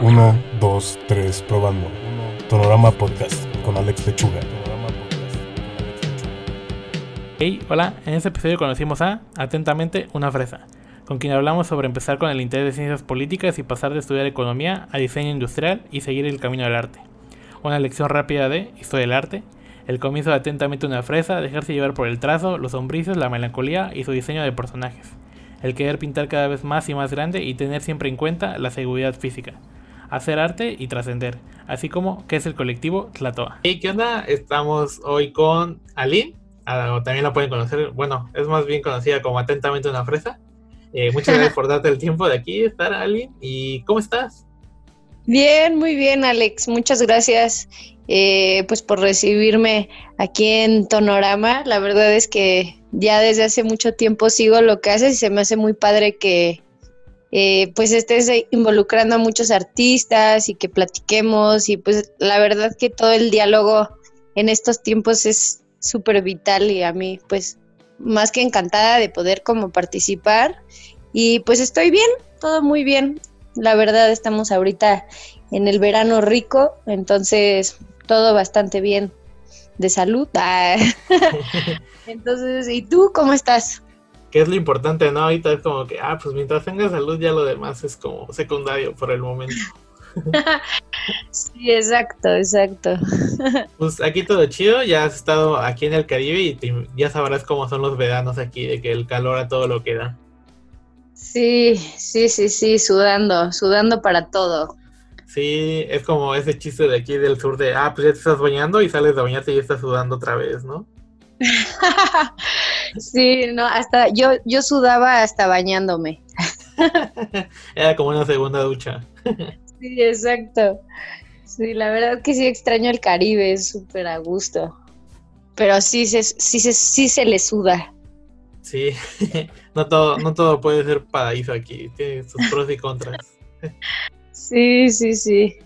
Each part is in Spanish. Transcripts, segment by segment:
1, 2, 3, probando. Tonorama Podcast con Alex Lechuga. Hey, hola, en este episodio conocimos a, atentamente, una fresa, con quien hablamos sobre empezar con el interés de ciencias políticas y pasar de estudiar economía a diseño industrial y seguir el camino del arte. Una lección rápida de historia del arte, el comienzo de atentamente una fresa, dejarse llevar por el trazo, los sombrices, la melancolía y su diseño de personajes. El querer pintar cada vez más y más grande y tener siempre en cuenta la seguridad física. Hacer arte y trascender, así como que es el colectivo Tlatoa. Hey, ¿qué onda? Estamos hoy con Aline, ah, también la pueden conocer, bueno, es más bien conocida como Atentamente una fresa. Eh, muchas gracias por darte el tiempo de aquí estar, Aline. ¿Y cómo estás? Bien, muy bien, Alex. Muchas gracias eh, pues por recibirme aquí en Tonorama. La verdad es que ya desde hace mucho tiempo sigo lo que haces y se me hace muy padre que eh, pues estés involucrando a muchos artistas y que platiquemos y pues la verdad que todo el diálogo en estos tiempos es súper vital y a mí pues más que encantada de poder como participar y pues estoy bien, todo muy bien. La verdad estamos ahorita en el verano rico, entonces todo bastante bien de salud. Ah. Entonces, ¿y tú cómo estás? Que es lo importante, ¿no? Ahorita es como que, ah, pues mientras tengas salud ya lo demás es como secundario por el momento. sí, exacto, exacto. Pues aquí todo chido, ya has estado aquí en el Caribe y ya sabrás cómo son los veranos aquí, de que el calor a todo lo que da. Sí, sí, sí, sí, sudando, sudando para todo. Sí, es como ese chiste de aquí del sur de, ah, pues ya te estás bañando y sales de bañarte y ya estás sudando otra vez, ¿no? sí, no, hasta yo, yo sudaba hasta bañándome. Era como una segunda ducha. sí, exacto. Sí, la verdad que sí extraño el Caribe, es súper a gusto. Pero sí se, sí, se, sí se le suda. Sí, no todo, no todo puede ser paraíso aquí, tiene sus pros y contras. Sí, sí, sí.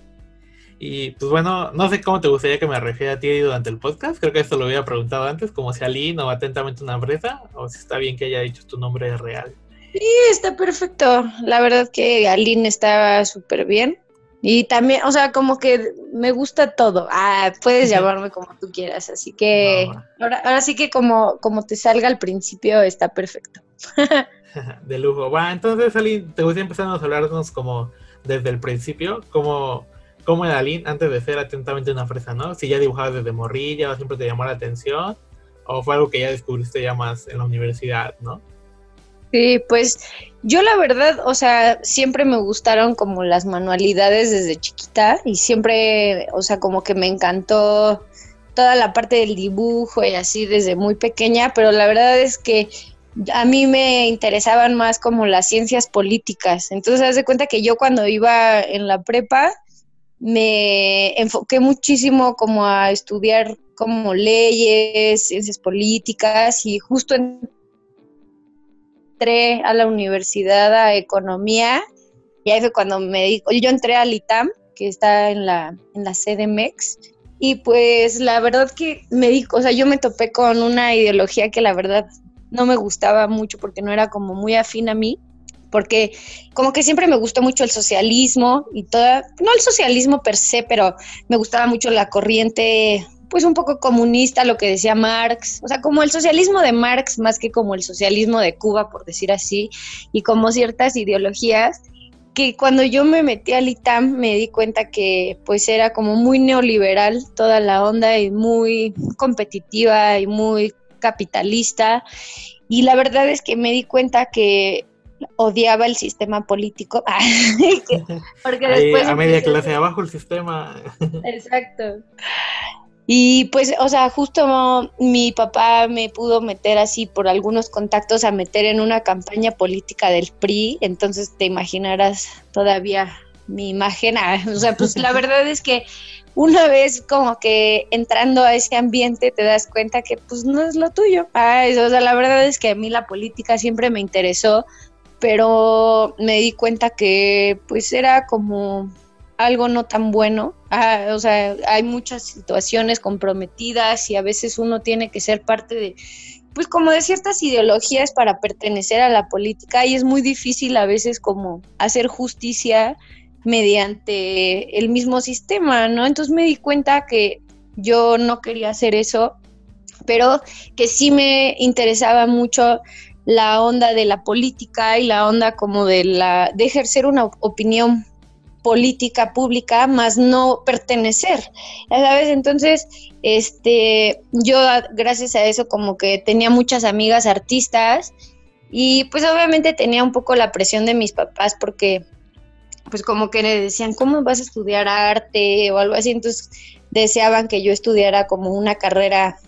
Y pues bueno, no sé cómo te gustaría que me refiera a ti durante el podcast. Creo que esto lo había preguntado antes, como si Aline o atentamente una empresa, o si está bien que haya dicho tu nombre real. Sí, está perfecto. La verdad que Aline estaba súper bien. Y también, o sea, como que me gusta todo. Ah, puedes llamarme como tú quieras. Así que ahora, ahora sí que como, como te salga al principio está perfecto. de lujo. Bueno, entonces, Aline, ¿te gustaría empezar a hablarnos como desde el principio, como, como era Aline antes de ser atentamente una fresa, ¿no? Si ya dibujabas desde morrilla, o siempre te llamó la atención, o fue algo que ya descubriste ya más en la universidad, ¿no? Sí, pues yo la verdad, o sea, siempre me gustaron como las manualidades desde chiquita y siempre, o sea, como que me encantó toda la parte del dibujo y así desde muy pequeña, pero la verdad es que a mí me interesaban más como las ciencias políticas. Entonces, haz de cuenta que yo cuando iba en la prepa me enfoqué muchísimo como a estudiar como leyes, ciencias políticas y justo entré a la universidad a economía y ahí fue cuando me dijo, yo entré al ITAM, que está en la, en la CDMX, y pues la verdad que me dijo, o sea, yo me topé con una ideología que la verdad no me gustaba mucho porque no era como muy afín a mí, porque como que siempre me gustó mucho el socialismo y toda, no el socialismo per se, pero me gustaba mucho la corriente pues un poco comunista, lo que decía Marx, o sea, como el socialismo de Marx más que como el socialismo de Cuba, por decir así, y como ciertas ideologías que cuando yo me metí al ITAM me di cuenta que pues era como muy neoliberal toda la onda y muy competitiva y muy capitalista. Y la verdad es que me di cuenta que odiaba el sistema político. porque después a media clase abajo el sistema. Exacto. Y pues, o sea, justo mi papá me pudo meter así por algunos contactos a meter en una campaña política del PRI, entonces te imaginarás todavía mi imagen. Ah, o sea, pues la verdad es que una vez como que entrando a ese ambiente te das cuenta que pues no es lo tuyo. Ah, o sea, la verdad es que a mí la política siempre me interesó, pero me di cuenta que pues era como algo no tan bueno. Ah, o sea, hay muchas situaciones comprometidas y a veces uno tiene que ser parte de, pues como de ciertas ideologías para pertenecer a la política y es muy difícil a veces como hacer justicia mediante el mismo sistema, ¿no? Entonces me di cuenta que yo no quería hacer eso, pero que sí me interesaba mucho la onda de la política y la onda como de la de ejercer una opinión política pública, más no pertenecer, ¿sabes? Entonces, este, yo gracias a eso como que tenía muchas amigas artistas y pues obviamente tenía un poco la presión de mis papás porque pues como que le decían, ¿cómo vas a estudiar arte o algo así? Entonces deseaban que yo estudiara como una carrera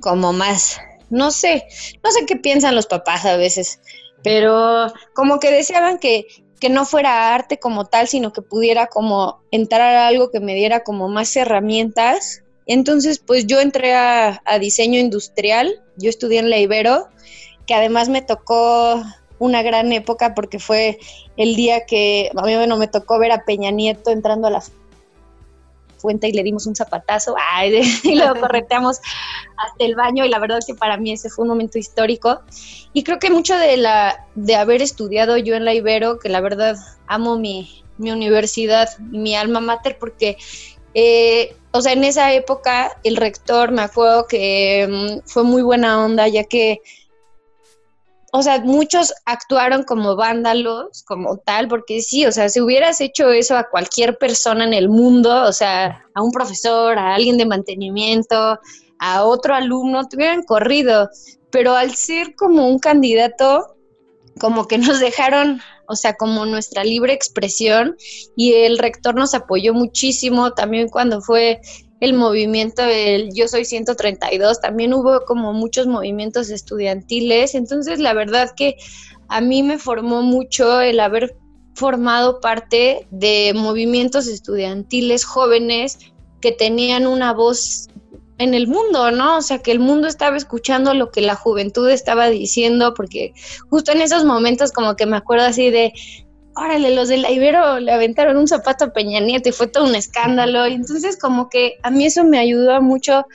como más, no sé, no sé qué piensan los papás a veces, pero como que deseaban que, que no fuera arte como tal, sino que pudiera como entrar a algo que me diera como más herramientas. Entonces, pues yo entré a, a diseño industrial, yo estudié en la Ibero, que además me tocó una gran época porque fue el día que a mí bueno, me tocó ver a Peña Nieto entrando a la fuente y le dimos un zapatazo y luego correteamos hasta el baño y la verdad que para mí ese fue un momento histórico. Y creo que mucho de la de haber estudiado yo en la Ibero que la verdad amo mi, mi universidad mi alma mater porque eh, o sea en esa época el rector me acuerdo que mm, fue muy buena onda ya que o sea, muchos actuaron como vándalos, como tal, porque sí, o sea, si hubieras hecho eso a cualquier persona en el mundo, o sea, a un profesor, a alguien de mantenimiento, a otro alumno, te hubieran corrido, pero al ser como un candidato, como que nos dejaron, o sea, como nuestra libre expresión y el rector nos apoyó muchísimo también cuando fue el movimiento del Yo Soy 132, también hubo como muchos movimientos estudiantiles, entonces la verdad que a mí me formó mucho el haber formado parte de movimientos estudiantiles jóvenes que tenían una voz en el mundo, ¿no? O sea, que el mundo estaba escuchando lo que la juventud estaba diciendo, porque justo en esos momentos como que me acuerdo así de, órale, los de la Ibero le aventaron un zapato a Peña Nieto y fue todo un escándalo. Y entonces como que a mí eso me ayudó mucho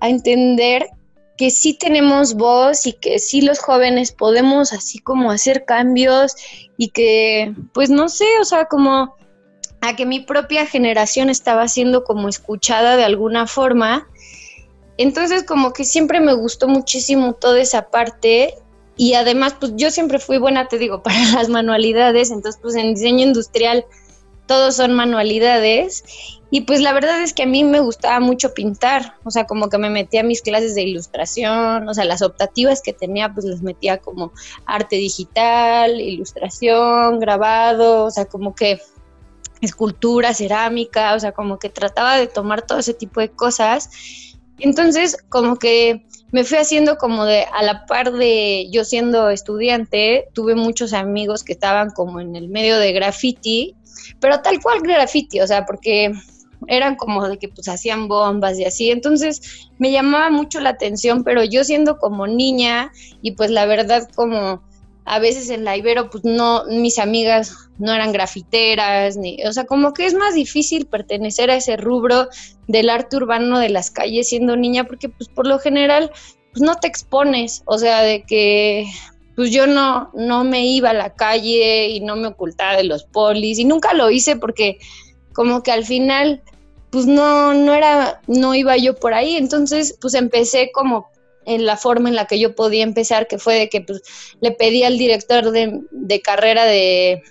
a entender que sí tenemos voz y que sí los jóvenes podemos así como hacer cambios y que pues no sé, o sea, como a que mi propia generación estaba siendo como escuchada de alguna forma. Entonces como que siempre me gustó muchísimo toda esa parte y además, pues yo siempre fui buena, te digo, para las manualidades, entonces pues en diseño industrial todos son manualidades y pues la verdad es que a mí me gustaba mucho pintar, o sea, como que me metía a mis clases de ilustración, o sea, las optativas que tenía pues las metía como arte digital, ilustración, grabado, o sea, como que escultura, cerámica, o sea, como que trataba de tomar todo ese tipo de cosas. Entonces, como que me fui haciendo como de a la par de yo siendo estudiante, tuve muchos amigos que estaban como en el medio de graffiti, pero tal cual graffiti, o sea, porque eran como de que pues hacían bombas y así, entonces me llamaba mucho la atención, pero yo siendo como niña y pues la verdad como a veces en la Ibero, pues no, mis amigas no eran grafiteras, ni, o sea, como que es más difícil pertenecer a ese rubro del arte urbano de las calles siendo niña, porque pues por lo general, pues no te expones, o sea, de que pues yo no, no me iba a la calle y no me ocultaba de los polis, y nunca lo hice porque como que al final, pues no, no era, no iba yo por ahí, entonces pues empecé como en la forma en la que yo podía empezar, que fue de que pues, le pedí al director de, de carrera de,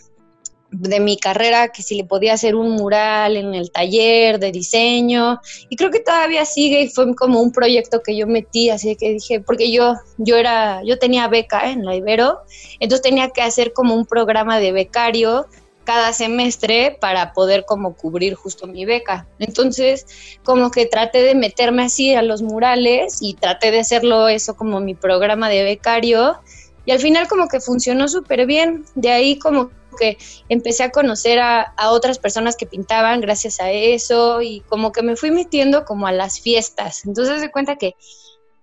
de mi carrera que si le podía hacer un mural en el taller de diseño. Y creo que todavía sigue y fue como un proyecto que yo metí así que dije porque yo yo era yo tenía beca en la Ibero entonces tenía que hacer como un programa de becario cada semestre para poder como cubrir justo mi beca. Entonces, como que traté de meterme así a los murales y traté de hacerlo eso como mi programa de becario y al final como que funcionó súper bien. De ahí como que empecé a conocer a, otras personas que pintaban gracias a eso y como que me fui metiendo como a las fiestas. Entonces se cuenta que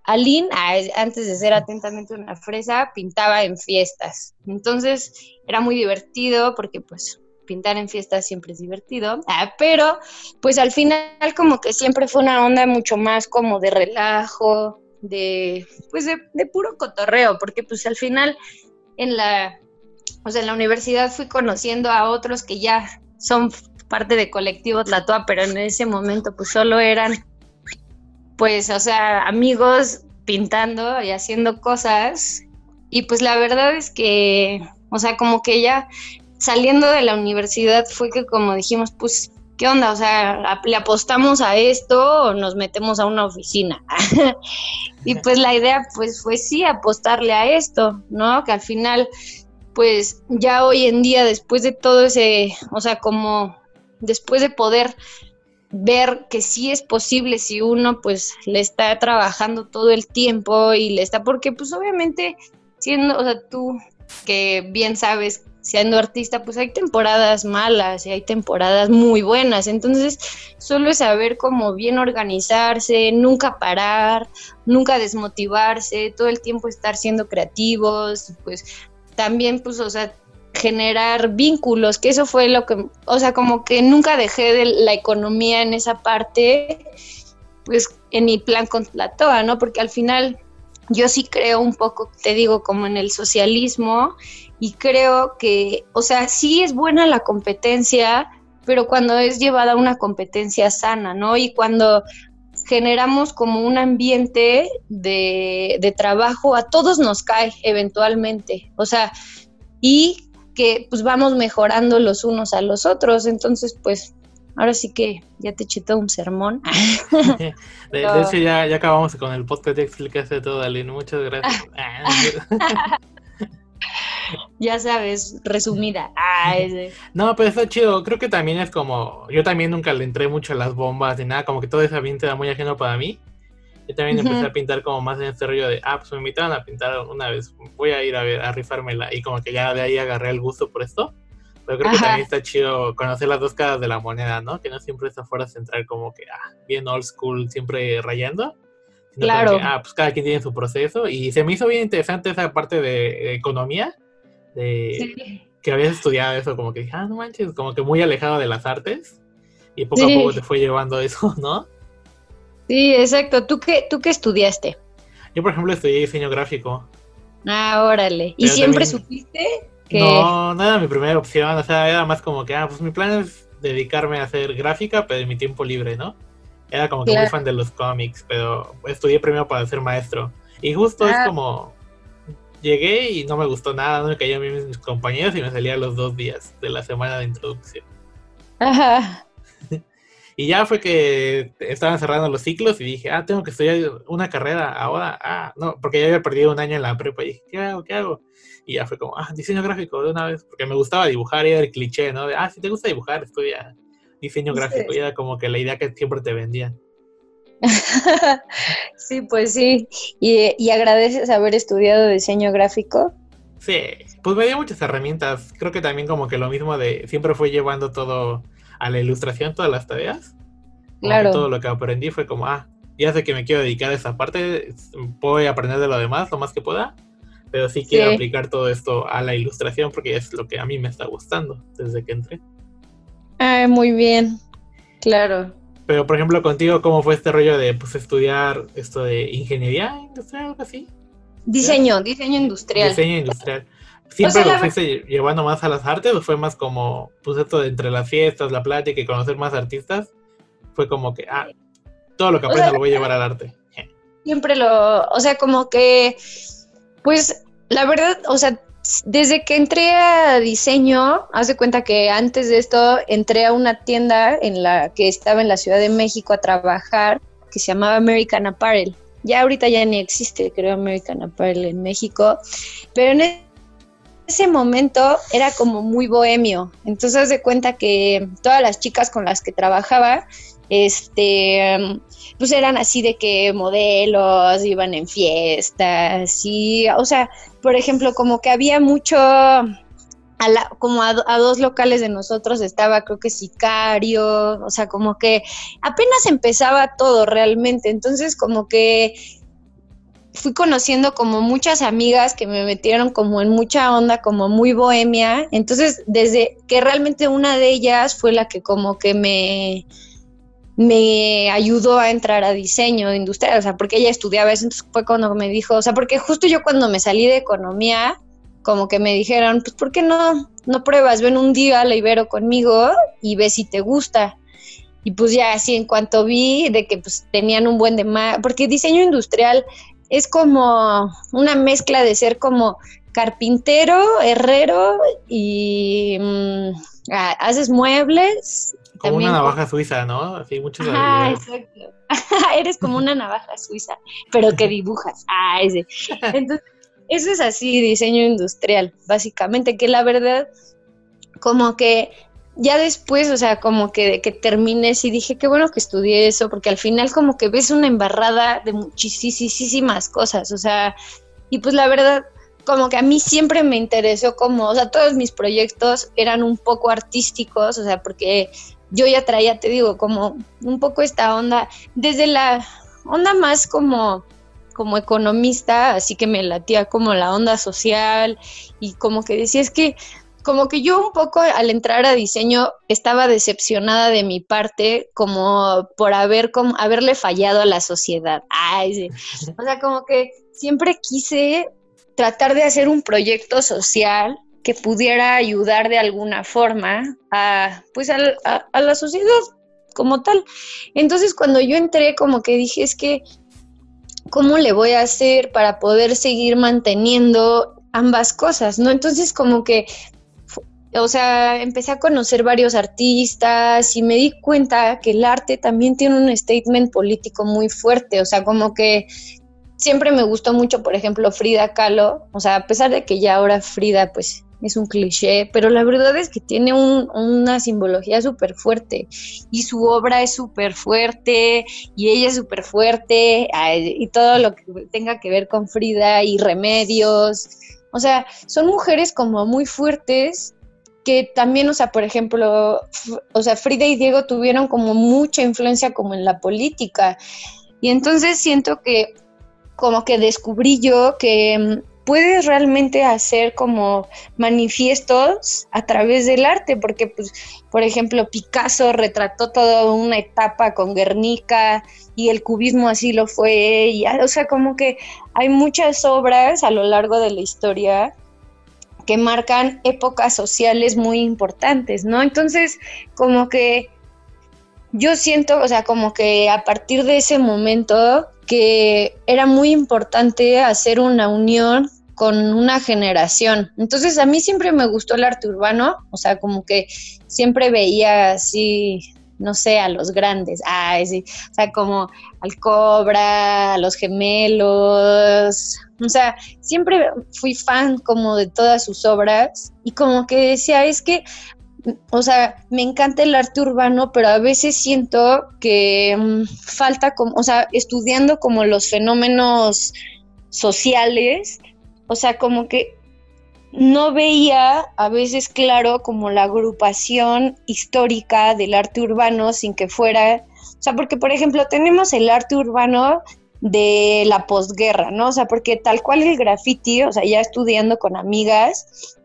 Aline, antes de ser atentamente una fresa, pintaba en fiestas. Entonces era muy divertido porque pues pintar en fiestas siempre es divertido, ah, pero pues al final como que siempre fue una onda mucho más como de relajo, de pues de, de puro cotorreo, porque pues al final en la, o sea, en la universidad fui conociendo a otros que ya son parte de colectivo Tlatoa, pero en ese momento pues solo eran, pues, o sea, amigos pintando y haciendo cosas. Y pues la verdad es que, o sea, como que ya saliendo de la universidad fue que como dijimos, pues, ¿qué onda? O sea, ¿le apostamos a esto o nos metemos a una oficina? y pues la idea pues fue sí apostarle a esto, ¿no? Que al final, pues ya hoy en día, después de todo ese, o sea, como después de poder ver que sí es posible si uno pues le está trabajando todo el tiempo y le está, porque pues obviamente siendo, o sea, tú que bien sabes, siendo artista, pues hay temporadas malas y hay temporadas muy buenas, entonces solo es saber cómo bien organizarse, nunca parar, nunca desmotivarse, todo el tiempo estar siendo creativos, pues también pues, o sea, generar vínculos, que eso fue lo que, o sea, como que nunca dejé de la economía en esa parte, pues en mi plan con la TOA, ¿no? Porque al final yo sí creo un poco, te digo, como en el socialismo y creo que, o sea, sí es buena la competencia, pero cuando es llevada a una competencia sana, ¿no? Y cuando generamos como un ambiente de, de trabajo, a todos nos cae eventualmente, o sea, y que pues vamos mejorando los unos a los otros. Entonces, pues ahora sí que ya te eché todo un sermón. de, hecho, ya, ya acabamos con el podcast, ya explicaste todo, Aline. Muchas gracias. ya sabes, resumida. No, pero está chido. Creo que también es como. Yo también nunca le entré mucho a las bombas ni nada. Como que todo ese ambiente era muy ajeno para mí. Yo también empecé a pintar como más en este rollo de, ah, pues me invitaron a pintar una vez, voy a ir a ver, a rifármela. Y como que ya de ahí agarré el gusto por esto. Pero creo que también está chido conocer las dos caras de la moneda, ¿no? Que no siempre está fuera central como que, ah, bien old school, siempre rayando. Sino claro. Que, ah, pues cada quien tiene su proceso. Y se me hizo bien interesante esa parte de, economía, de que habías estudiado eso, como que dije, ah, no manches, como que muy alejado de las artes. Y poco a poco te fue llevando eso, ¿no? Sí, exacto. ¿Tú qué, tú qué estudiaste? Yo, por ejemplo, estudié diseño gráfico. Ah, órale. ¿Y siempre supiste que...? No, no era mi primera opción. O sea, era más como que, ah, pues mi plan es dedicarme a hacer gráfica, pero en mi tiempo libre, ¿no? Era como que muy fan de los cómics, pero estudié primero para ser maestro. Y justo es ah. como... Llegué y no me gustó nada, no me caían bien mis compañeros y me salía los dos días de la semana de introducción. Ajá. Y ya fue que estaban cerrando los ciclos y dije, ah, tengo que estudiar una carrera ahora. Ah, no, porque ya había perdido un año en la prepa y dije, ¿qué hago? ¿Qué hago? Y ya fue como, ah, diseño gráfico de una vez, porque me gustaba dibujar y era el cliché, ¿no? De, ah, si te gusta dibujar, estudia diseño gráfico. Y era como que la idea que siempre te vendían. sí, pues sí. ¿Y, ¿Y agradeces haber estudiado diseño gráfico? Sí, pues me dio muchas herramientas. Creo que también como que lo mismo de siempre fue llevando todo a la ilustración todas las tareas. Claro. Todo lo que aprendí fue como, ah, ya sé que me quiero dedicar a esa parte, voy a aprender de lo demás lo más que pueda, pero sí quiero aplicar todo esto a la ilustración porque es lo que a mí me está gustando desde que entré. Ah, muy bien, claro. Pero, por ejemplo, contigo, ¿cómo fue este rollo de pues, estudiar esto de ingeniería industrial, algo así? Diseño, diseño industrial. Diseño industrial. ¿Siempre lo fuiste llevando más a las artes o fue más como, pues esto de entre las fiestas, la plática y conocer más artistas? Fue como que, ah, todo lo que aprenda lo voy a llevar al arte. Siempre lo, o sea, como que, pues, la verdad, o sea, desde que entré a diseño, haz de cuenta que antes de esto entré a una tienda en la que estaba en la Ciudad de México a trabajar, que se llamaba American Apparel. Ya ahorita ya ni existe, creo, American Apparel en México, pero en ese momento era como muy bohemio. Entonces, de cuenta que todas las chicas con las que trabajaba, este, pues eran así de que modelos, iban en fiestas, y, o sea, por ejemplo, como que había mucho, a la, como a, a, dos locales de nosotros estaba creo que Sicario, o sea, como que apenas empezaba todo realmente, entonces como que fui conociendo como muchas amigas que me metieron como en mucha onda, como muy bohemia. Entonces, desde que realmente una de ellas fue la que como que me, me ayudó a entrar a diseño industrial, o sea, porque ella estudiaba eso, entonces fue cuando me dijo, o sea, porque justo yo cuando me salí de economía, como que me dijeron, pues ¿por qué no, no pruebas? Ven un día a la Ibero conmigo y ve si te gusta. Y pues ya así en cuanto vi de que pues tenían un buen de más, porque diseño industrial es como una mezcla de ser como carpintero, herrero y mm, haces muebles. Como una navaja suiza, ¿no? Así muchos. Ah, exacto. Eres como una navaja suiza, pero que dibujas. Ah, ese. Entonces, eso es así, diseño industrial, básicamente, que la verdad, como que ya después, o sea, como que de que terminé, sí dije, qué bueno que estudié eso, porque al final como que ves una embarrada de muchísimas cosas, o sea, y pues la verdad, como que a mí siempre me interesó como, o sea, todos mis proyectos eran un poco artísticos, o sea, porque yo ya traía, te digo, como un poco esta onda, desde la onda más como como economista, así que me latía como la onda social y como que decía es que como que yo un poco al entrar a diseño estaba decepcionada de mi parte como por haber como haberle fallado a la sociedad. Ay, O sea, como que siempre quise tratar de hacer un proyecto social que pudiera ayudar de alguna forma a pues a, la sociedad como tal. Entonces cuando yo entré como que dije es que ¿cómo le voy a hacer para poder seguir manteniendo ambas cosas, ¿no? Entonces como que o sea, empecé a conocer varios artistas y me di cuenta que el arte también tiene un statement político muy fuerte, o sea, como que siempre me gustó mucho, por ejemplo, Frida Kahlo, o sea, a pesar de que ya ahora Frida pues es un cliché, pero la verdad es que tiene una simbología súper fuerte y su obra es súper fuerte y ella es súper fuerte y todo lo que tenga que ver con Frida y remedios. O sea, son mujeres como muy fuertes que también, o sea, por ejemplo, o sea, Frida y Diego tuvieron como mucha influencia como en la política. Y entonces siento que como que descubrí yo que mm, puedes realmente hacer como manifiestos a través del arte, porque pues, por ejemplo, Picasso retrató toda una etapa con Guernica y el cubismo así lo fue, y, o sea, como que hay muchas obras a lo largo de la historia que marcan épocas sociales muy importantes, ¿no? Entonces, como que yo siento, o sea, como que a partir de ese momento que era muy importante hacer una unión con una generación. Entonces a mí siempre me gustó el arte urbano, o sea, como que siempre veía así, no sé, a los grandes, ah, sí, o sea, como al Cobra, a los gemelos, o sea, siempre fui fan como de todas sus obras y como que decía, es que, o sea, me encanta el arte urbano, pero a veces siento que mm, falta como, o sea, estudiando como los fenómenos sociales, o sea, como que no veía a veces claro como la agrupación histórica del arte urbano sin que fuera, o sea, porque por ejemplo tenemos el arte urbano de la posguerra, ¿no? O sea, porque tal cual el graffiti, o sea, ya estudiando con amigas,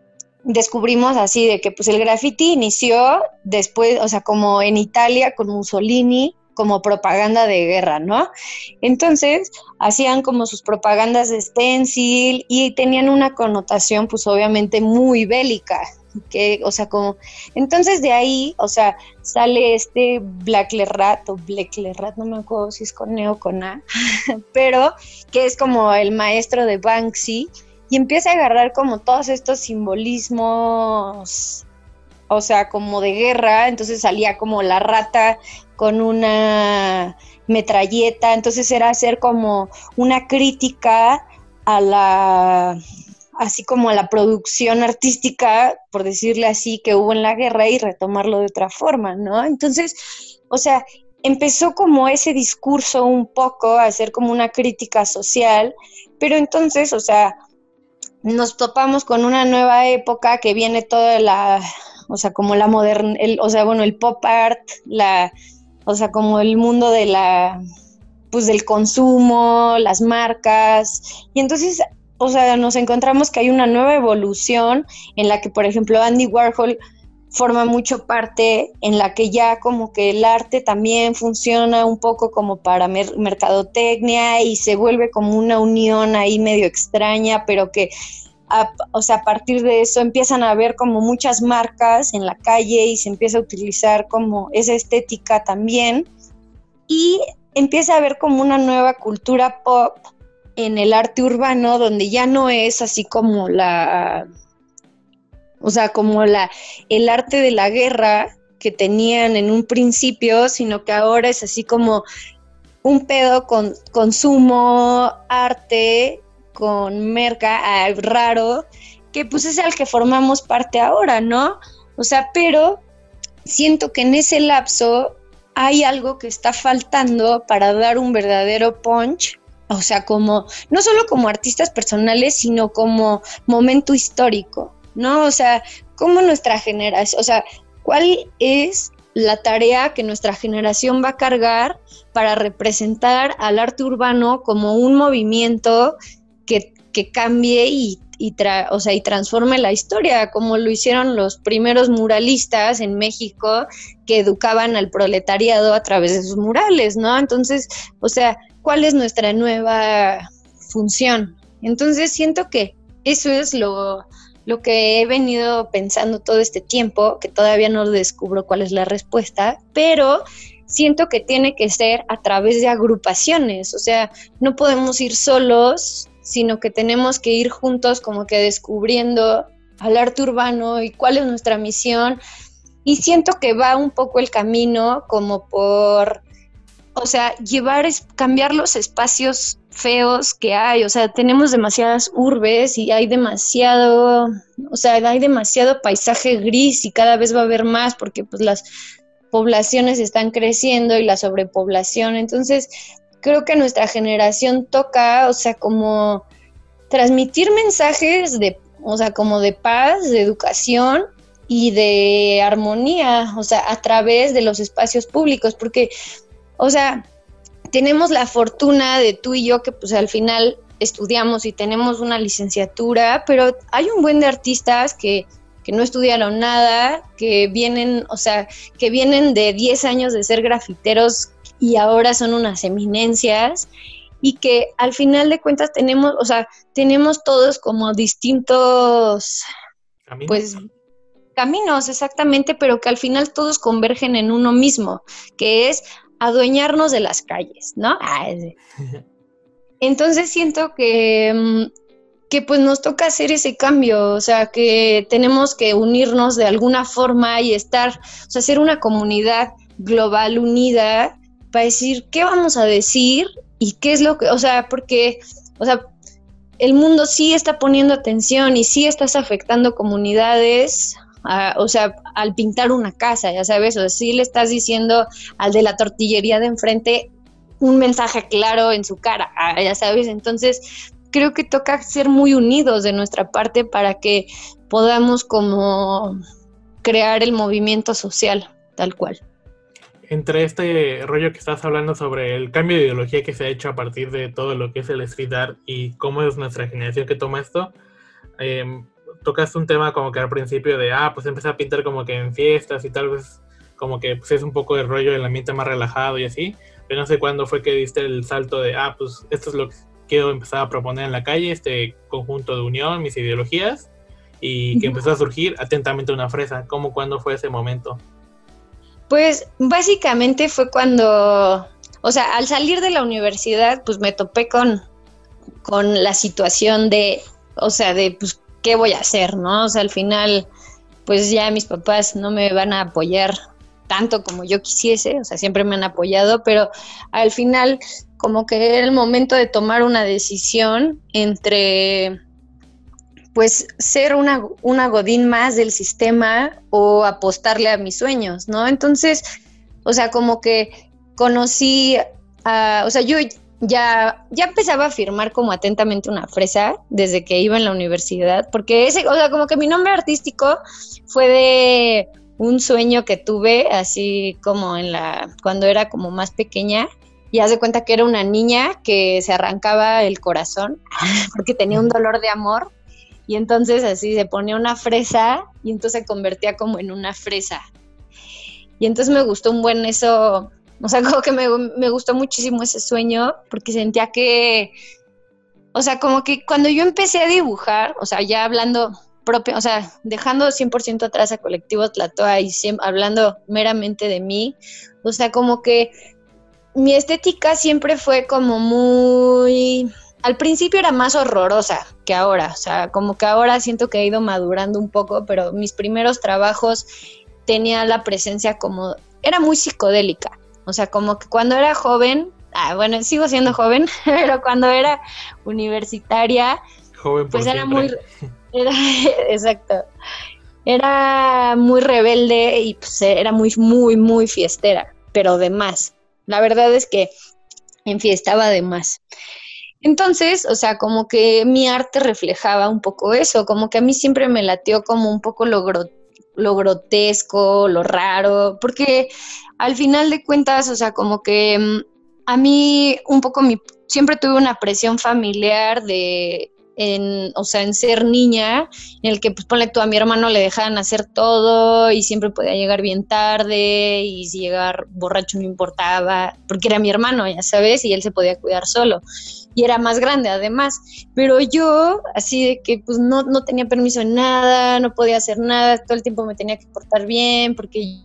descubrimos así de que pues el graffiti inició después, o sea, como en Italia con Mussolini, como propaganda de guerra, ¿no? Entonces, hacían como sus propagandas de stencil y tenían una connotación pues obviamente muy bélica, que, o sea, como, entonces de ahí, o sea, sale este Black Rat o Black Rat, no me acuerdo si es con E o con A, pero que es como el maestro de Banksy y empieza a agarrar como todos estos simbolismos, o sea, como de guerra, entonces salía como la rata con una metralleta, entonces era hacer como una crítica a la así como a la producción artística, por decirle así, que hubo en la guerra y retomarlo de otra forma, ¿no? Entonces, o sea, empezó como ese discurso un poco a hacer como una crítica social, pero entonces, o sea, nos topamos con una nueva época que viene toda la, o sea, como la moderna, o sea, bueno, el pop art, la, o sea, como el mundo de la, pues del consumo, las marcas, y entonces o sea, nos encontramos que hay una nueva evolución en la que, por ejemplo, Andy Warhol forma mucho parte, en la que ya como que el arte también funciona un poco como para mercadotecnia y se vuelve como una unión ahí medio extraña, pero que o sea, a partir de eso empiezan a haber como muchas marcas en la calle y se empieza a utilizar como esa estética también. Y empieza a haber como una nueva cultura pop en el arte urbano donde ya no es así como la, o sea, como la, el arte de la guerra que tenían en un principio, sino que ahora es así como un pedo con consumo, arte, con merca, ah, raro, que pues es al que formamos parte ahora, ¿no? O sea, pero siento que en ese lapso hay algo que está faltando para dar un verdadero punch, o sea, como, no solo como artistas personales, sino como momento histórico, ¿no? O sea, como nuestra generación, o sea, ¿cuál es la tarea que nuestra generación va a cargar para representar al arte urbano como un movimiento que, cambie y, o sea, y transforme la historia, como lo hicieron los primeros muralistas en México que educaban al proletariado a través de sus murales, ¿no? Entonces, o sea, ¿cuál es nuestra nueva función? Entonces, siento que eso es lo, lo que he venido pensando todo este tiempo, que todavía no descubro cuál es la respuesta, pero siento que tiene que ser a través de agrupaciones, o sea, no podemos ir solos, sino que tenemos que ir juntos como que descubriendo al arte urbano y cuál es nuestra misión. Y siento que va un poco el camino como por, o sea, llevar, cambiar los espacios feos que hay, o sea, tenemos demasiadas urbes y hay demasiado, o sea, hay demasiado paisaje gris y cada vez va a haber más porque pues las poblaciones están creciendo y la sobrepoblación, entonces creo que nuestra generación toca, o sea, como transmitir mensajes de, o sea, como de paz, de educación y de armonía, o sea, a través de los espacios públicos, porque, o sea, tenemos la fortuna de tú y yo que pues al final estudiamos y tenemos una licenciatura, pero hay un buen de artistas que, que no estudiaron nada, que vienen, o sea, que vienen de 10 años de ser grafiteros y ahora son unas eminencias y que al final de cuentas tenemos, o sea, tenemos todos como distintos, ¿Caminos? pues, caminos exactamente, pero que al final todos convergen en uno mismo, que es adueñarnos de las calles, ¿no? Entonces siento que, mm, que pues nos toca hacer ese cambio, o sea, que tenemos que unirnos de alguna forma y estar, o sea, ser una comunidad global unida decir qué vamos a decir y qué es lo que, o sea, porque, o sea, el mundo sí está poniendo atención y sí estás afectando comunidades, o sea, al pintar una casa, ya sabes, o sea, sí le estás diciendo al de la tortillería de enfrente un mensaje claro en su cara, ya sabes, entonces creo que toca ser muy unidos de nuestra parte para que podamos como crear el movimiento social tal cual entre este rollo que estás hablando sobre el cambio de ideología que se ha hecho a partir de todo lo que es el street art y cómo es nuestra generación que toma esto, eh, tocaste un tema como que al principio de, ah, pues empecé a pintar como que en fiestas y tal vez como que pues es un poco el rollo del ambiente más relajado y así, pero no sé cuándo fue que diste el salto de, ah, pues esto es lo que quiero empezar a proponer en la calle, este conjunto de unión, mis ideologías, y que empezó a surgir atentamente una fresa. ¿Cómo, cuándo fue ese momento? Pues básicamente fue cuando, o sea, al salir de la universidad, pues me topé con, con la situación de, o sea, de, pues, ¿qué voy a hacer, no? O sea, al final, pues ya mis papás no me van a apoyar tanto como yo quisiese, o sea, siempre me han apoyado, pero al final como que era el momento de tomar una decisión entre pues ser una, una godín más del sistema o apostarle a mis sueños, ¿no? Entonces, o sea, como que conocí, a, o sea, yo ya, ya empezaba a firmar como atentamente una fresa desde que iba en la universidad, porque ese, o sea, como que mi nombre artístico fue de un sueño que tuve así como en la, cuando era como más pequeña, y haz de cuenta que era una niña que se arrancaba el corazón porque tenía un dolor de amor y entonces así se ponía una fresa y entonces se convertía como en una fresa. Y entonces me gustó un buen eso, o sea, como que me, me gustó muchísimo ese sueño porque sentía que, o sea, como que cuando yo empecé a dibujar, o sea, ya hablando propio, o sea, dejando 100% atrás a Colectivo Tlatoa y hablando meramente de mí, o sea, como que mi estética siempre fue como muy... Al principio era más horrorosa que ahora, o sea, como que ahora siento que he ido madurando un poco, pero mis primeros trabajos tenía la presencia como... Era muy psicodélica, o sea, como que cuando era joven ah, bueno, sigo siendo joven, pero cuando era universitaria, joven pues era muy, exacto, era muy rebelde y pues era muy, muy, muy fiestera, pero de más. La verdad es que enfiestaba de más. Entonces, o sea, como que mi arte reflejaba un poco eso, como que a mí siempre me latió como un poco lo, grotesco, lo raro, porque al final de cuentas, o sea, como que mm, a mí un poco mi, siempre tuve una presión familiar de, en, o sea, en ser niña, en el que, pues, ponle tú a mi hermano le dejaban hacer todo y siempre podía llegar bien tarde y si llegar borracho no importaba, porque era mi hermano, ya sabes, y él se podía cuidar solo. Y era más grande además. Pero yo, así de que pues no, no tenía permiso en nada, no podía hacer nada, todo el tiempo me tenía que portar bien porque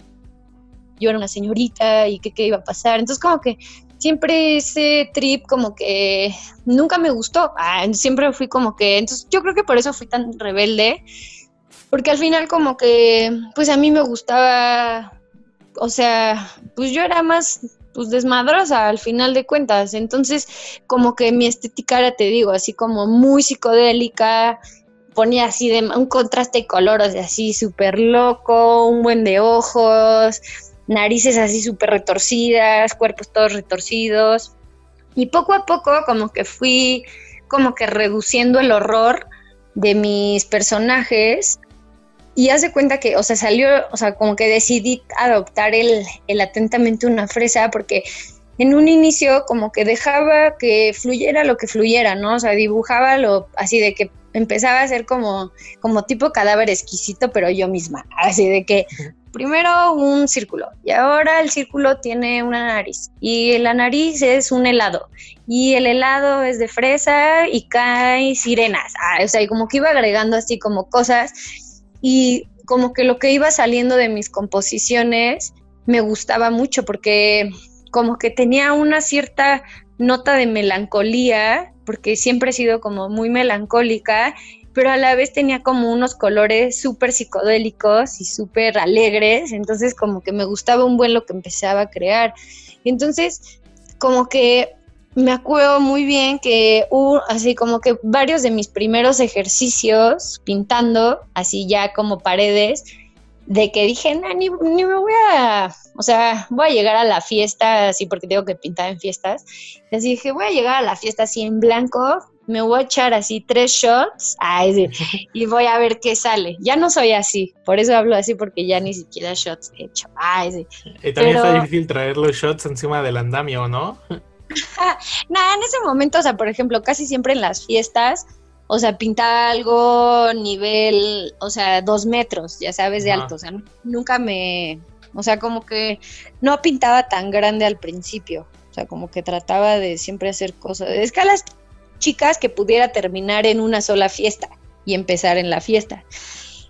yo era una señorita y qué iba a pasar. Entonces como que siempre ese trip como que nunca me gustó. Ah, siempre fui como que, entonces yo creo que por eso fui tan rebelde, porque al final como que, pues a mí me gustaba, o sea, pues yo era más pues desmadrosa al final de cuentas. Entonces, como que mi estética era, te digo, así como muy psicodélica, ponía así de un contraste de colores, así súper loco, un buen de ojos, narices así súper retorcidas, cuerpos todos retorcidos. Y poco a poco como que fui como que reduciendo el horror de mis personajes y hace cuenta que, o sea, salió, o sea, como que decidí adoptar el, el atentamente una fresa porque en un inicio como que dejaba que fluyera lo que fluyera, ¿no? O sea, dibujaba lo así de que empezaba a ser como, como tipo cadáver exquisito, pero yo misma, así de que primero un círculo y ahora el círculo tiene una nariz y la nariz es un helado y el helado es de fresa y cae sirenas, ah, o sea, y como que iba agregando así como cosas y como que lo que iba saliendo de mis composiciones me gustaba mucho porque como que tenía una cierta nota de melancolía, porque siempre he sido como muy melancólica pero a la vez tenía como unos colores súper psicodélicos y súper alegres, entonces como que me gustaba un buen lo que empezaba a crear. Entonces, como que me acuerdo muy bien que hubo así como que varios de mis primeros ejercicios pintando, así ya como paredes, de que dije, no, ni, ni, me voy a, o sea, voy a llegar a la fiesta así porque tengo que pintar en fiestas. Y así dije, voy a llegar a la fiesta así en blanco, me voy a echar así tres shots y voy a ver qué sale. Ya no soy así, por eso hablo así porque ya ni siquiera shots he hecho. Ay, Y también está difícil traer los shots encima del andamio, ¿no? Nada, en ese momento, o sea, por ejemplo, casi siempre en las fiestas, o sea, pintaba algo nivel, o sea, dos metros, ya sabes, de alto. O sea, nunca me, o sea, como que no pintaba tan grande al principio. O sea, como que trataba de siempre hacer cosas, de escalas chicas que pudiera terminar en una sola fiesta y empezar en la fiesta.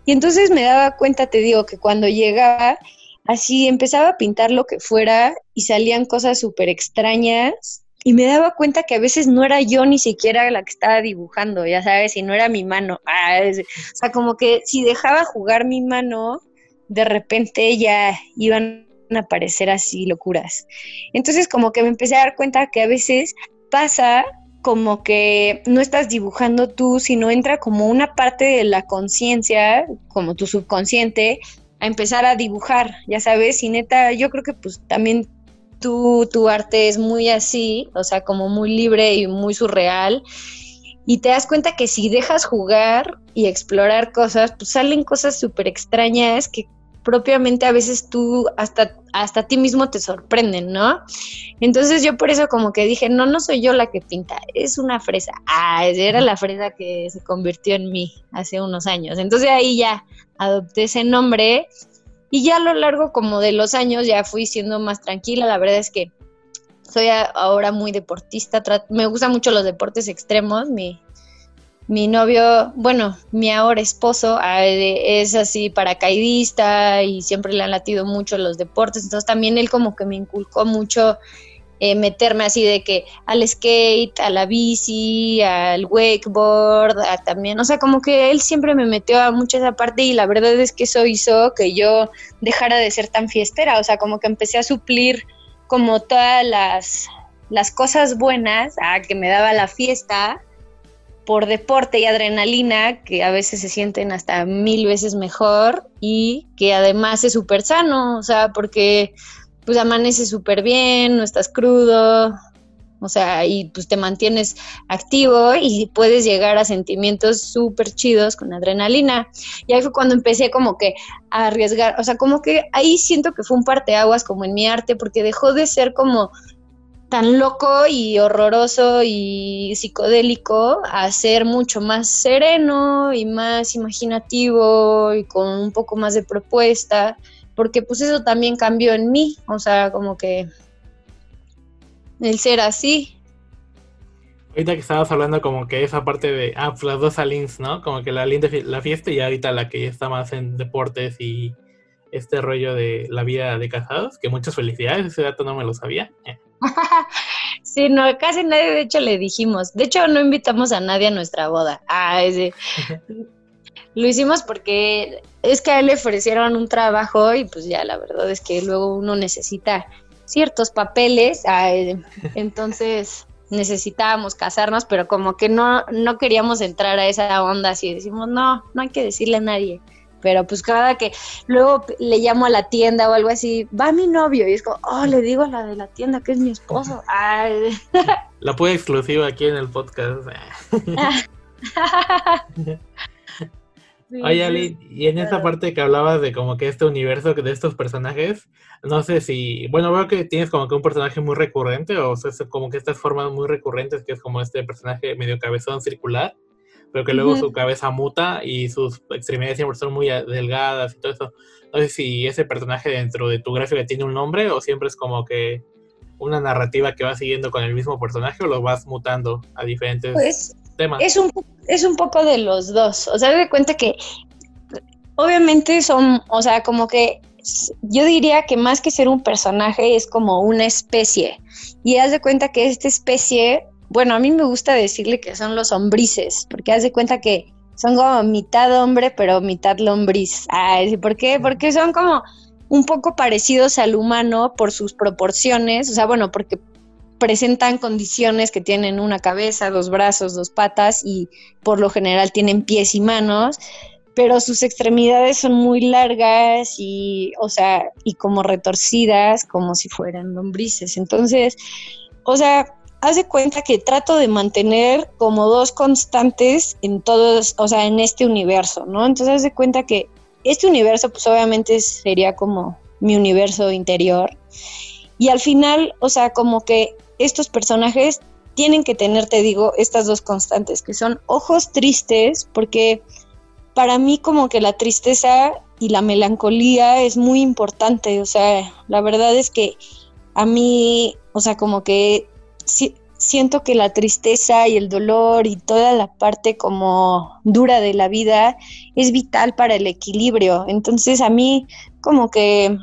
Y entonces me daba cuenta, te digo, que cuando llegaba, así empezaba a pintar lo que fuera y salían cosas súper extrañas y me daba cuenta que a veces no era yo ni siquiera la que estaba dibujando, ya sabes, y no era mi mano. Ah, o sea, como que si dejaba jugar mi mano, de repente ya iban a aparecer así locuras. Entonces como que me empecé a dar cuenta que a veces pasa como que no estás dibujando tú, sino entra como una parte de la conciencia, como tu subconsciente, a empezar a dibujar, ya sabes, y neta, yo creo que pues también tu, tu arte es muy así, o sea, como muy libre y muy surreal, y te das cuenta que si dejas jugar y explorar cosas, pues salen cosas súper extrañas que propiamente a veces tú hasta, hasta ti mismo te sorprenden, ¿no? Entonces yo por eso como que dije, no, no soy yo la que pinta, es una fresa. Ah, era la fresa que se convirtió en mí hace unos años. Entonces ahí ya adopté ese nombre y ya a lo largo como de los años ya fui siendo más tranquila. La verdad es que soy ahora muy deportista, me gustan mucho los deportes extremos, mi, mi novio, bueno, mi ahora esposo es así paracaidista y siempre le han latido mucho los deportes, entonces también él como que me inculcó mucho eh, meterme así de que al skate, a la bici, al wakeboard, también, o sea, como que él siempre me metió a mucha esa parte y la verdad es que eso hizo que yo dejara de ser tan fiestera, o sea, como que empecé a suplir como todas las, las cosas buenas a que me daba la fiesta por deporte y adrenalina, que a veces se sienten hasta mil veces mejor y que además es súper sano, o sea, porque pues amanece súper bien, no estás crudo, o sea, y pues te mantienes activo y puedes llegar a sentimientos súper chidos con adrenalina. Y ahí fue cuando empecé como que a arriesgar, o sea, como que ahí siento que fue un parteaguas como en mi arte, porque dejó de ser como tan loco y horroroso y psicodélico a ser mucho más sereno y más imaginativo y con un poco más de propuesta, porque pues eso también cambió en mí, o sea, como que el ser así. Ahorita que estabas hablando como que esa parte de, ah, pues las dos Alins, ¿no? Como que la Alin de la fiesta y ahorita la que ya está más en deportes y este rollo de la vida de casados, que muchas felicidades, ese dato no me lo sabía. sí, no, casi nadie de hecho le dijimos. De hecho, no invitamos a nadie a nuestra boda. Ah, ese. Lo hicimos porque es que a él le ofrecieron un trabajo y pues ya la verdad es que luego uno necesita ciertos papeles, entonces necesitábamos casarnos, pero como que no, no queríamos entrar a esa onda así, decimos, no, no hay que decirle a nadie pero pues cada que luego le llamo a la tienda o algo así, va mi novio y es como, oh, le digo a la de la tienda que es mi esposo. La pude exclusiva aquí en el podcast. Oye, Ali, y en esta parte que hablabas de como que este universo de estos personajes, no sé si, bueno, veo que tienes como que un personaje muy recurrente, o sea, como que estas formas muy recurrentes, que es como este personaje medio cabezón circular, pero que luego su cabeza muta y sus extremidades siempre son muy delgadas y todo eso. No sé si ese personaje dentro de tu gráfica tiene un nombre o siempre es como que una narrativa que va siguiendo con el mismo personaje o lo vas mutando a diferentes pues, temas. Es un, es un poco de los dos. O sea, de cuenta que obviamente son, o sea, como que yo diría que más que ser un personaje es como una especie. Y haz de cuenta que esta especie bueno, a mí me gusta decirle que son los hombrices, porque haz de cuenta que son como mitad hombre, pero mitad lombriz. Ay, ¿por qué? Porque son como un poco parecidos al humano por sus proporciones, o sea, bueno, porque presentan condiciones que tienen una cabeza, dos brazos, dos patas y por lo general tienen pies y manos, pero sus extremidades son muy largas y, o sea, y como retorcidas, como si fueran lombrices. Entonces, o sea, haz de cuenta que trato de mantener como dos constantes en todos, o sea, en este universo, ¿no? Entonces haz de cuenta que este universo, pues obviamente sería como mi universo interior. Y al final, o sea, como que estos personajes tienen que tener, te digo, estas dos constantes, que son ojos tristes, porque para mí como que la tristeza y la melancolía es muy importante, o sea, la verdad es que a mí, o sea, como que siento que la tristeza y el dolor y toda la parte como dura de la vida es vital para el equilibrio. Entonces a mí como que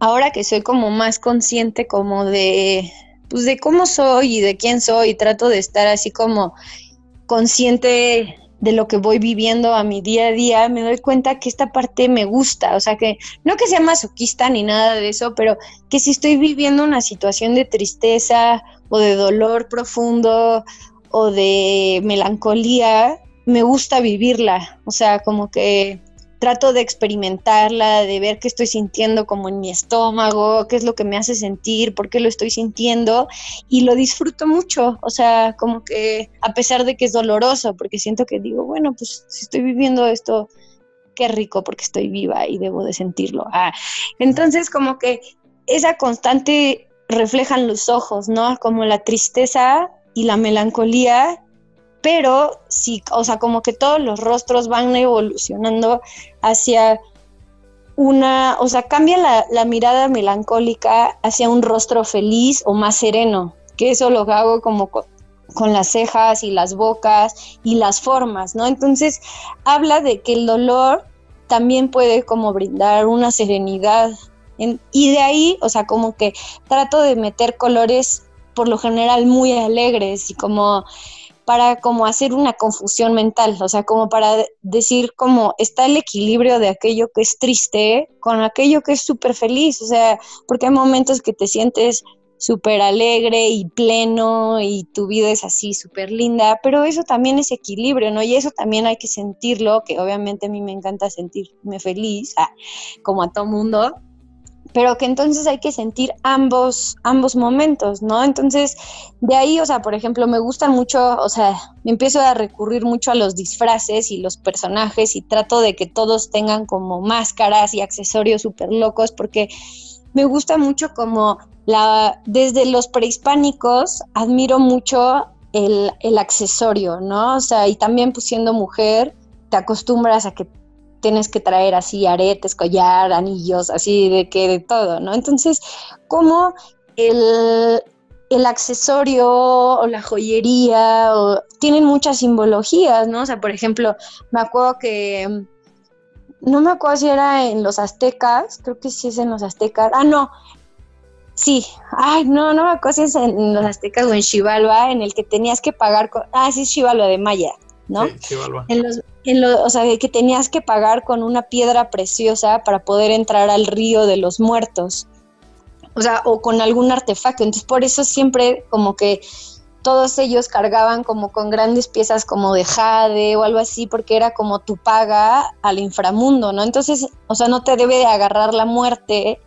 ahora que soy como más consciente como de pues de cómo soy y de quién soy, trato de estar así como consciente de lo que voy viviendo a mi día a día, me doy cuenta que esta parte me gusta, o sea que no que sea masoquista ni nada de eso, pero que si estoy viviendo una situación de tristeza o de dolor profundo o de melancolía, me gusta vivirla, o sea, como que trato de experimentarla, de ver qué estoy sintiendo como en mi estómago, qué es lo que me hace sentir, por qué lo estoy sintiendo y lo disfruto mucho, o sea, como que a pesar de que es doloroso, porque siento que digo, bueno, pues si estoy viviendo esto, qué rico porque estoy viva y debo de sentirlo. Ah, entonces como que esa constante reflejan los ojos, ¿no? Como la tristeza y la melancolía pero sí, o sea, como que todos los rostros van evolucionando hacia una, o sea, cambia la, mirada melancólica hacia un rostro feliz o más sereno, que eso lo hago como co- con las cejas y las bocas y las formas, ¿no? Entonces habla de que el dolor también puede como brindar una serenidad. En- y de ahí, o sea, como que trato de meter colores por lo general muy alegres y como para como hacer una confusión mental, o sea, como para de- decir como está el equilibrio de aquello que es triste con aquello que es súper feliz, o sea, porque hay momentos que te sientes súper alegre y pleno y tu vida es así súper linda, pero eso también es equilibrio, ¿no? Y eso también hay que sentirlo, que obviamente a mí me encanta sentirme feliz, ah, como a todo mundo, pero que entonces hay que sentir ambos, ambos momentos, ¿no? Entonces, de ahí, o sea, por ejemplo, me gusta mucho, o sea, me empiezo a recurrir mucho a los disfraces y los personajes y trato de que todos tengan como máscaras y accesorios súper locos porque me gusta mucho como la, desde los prehispánicos, admiro mucho el, el accesorio, ¿no? O sea, y también pues siendo mujer, te acostumbras a que tienes que traer así aretes, collar, anillos, así de que de todo, ¿no? Entonces, como el, el accesorio o la joyería o, tienen muchas simbologías, ¿no? O sea, por ejemplo, me acuerdo que mm, no me acuerdo si era en los aztecas, creo que sí es en los aztecas. Ah, no. Sí, ay, no, no me acuerdo si es en los aztecas o en Xibalba, en el que tenías que pagar con, ah, sí es Xibalba de Maya, ¿no? Sí. En los, en lo- o sea, que tenías que pagar con una piedra preciosa para poder entrar al río de los muertos. O sea, o con algún artefacto. Entonces, por eso siempre como que todos ellos cargaban como con grandes piezas como de jade o algo así, porque era como tu paga al inframundo, ¿no? Entonces, o sea, no te debe de agarrar la muerte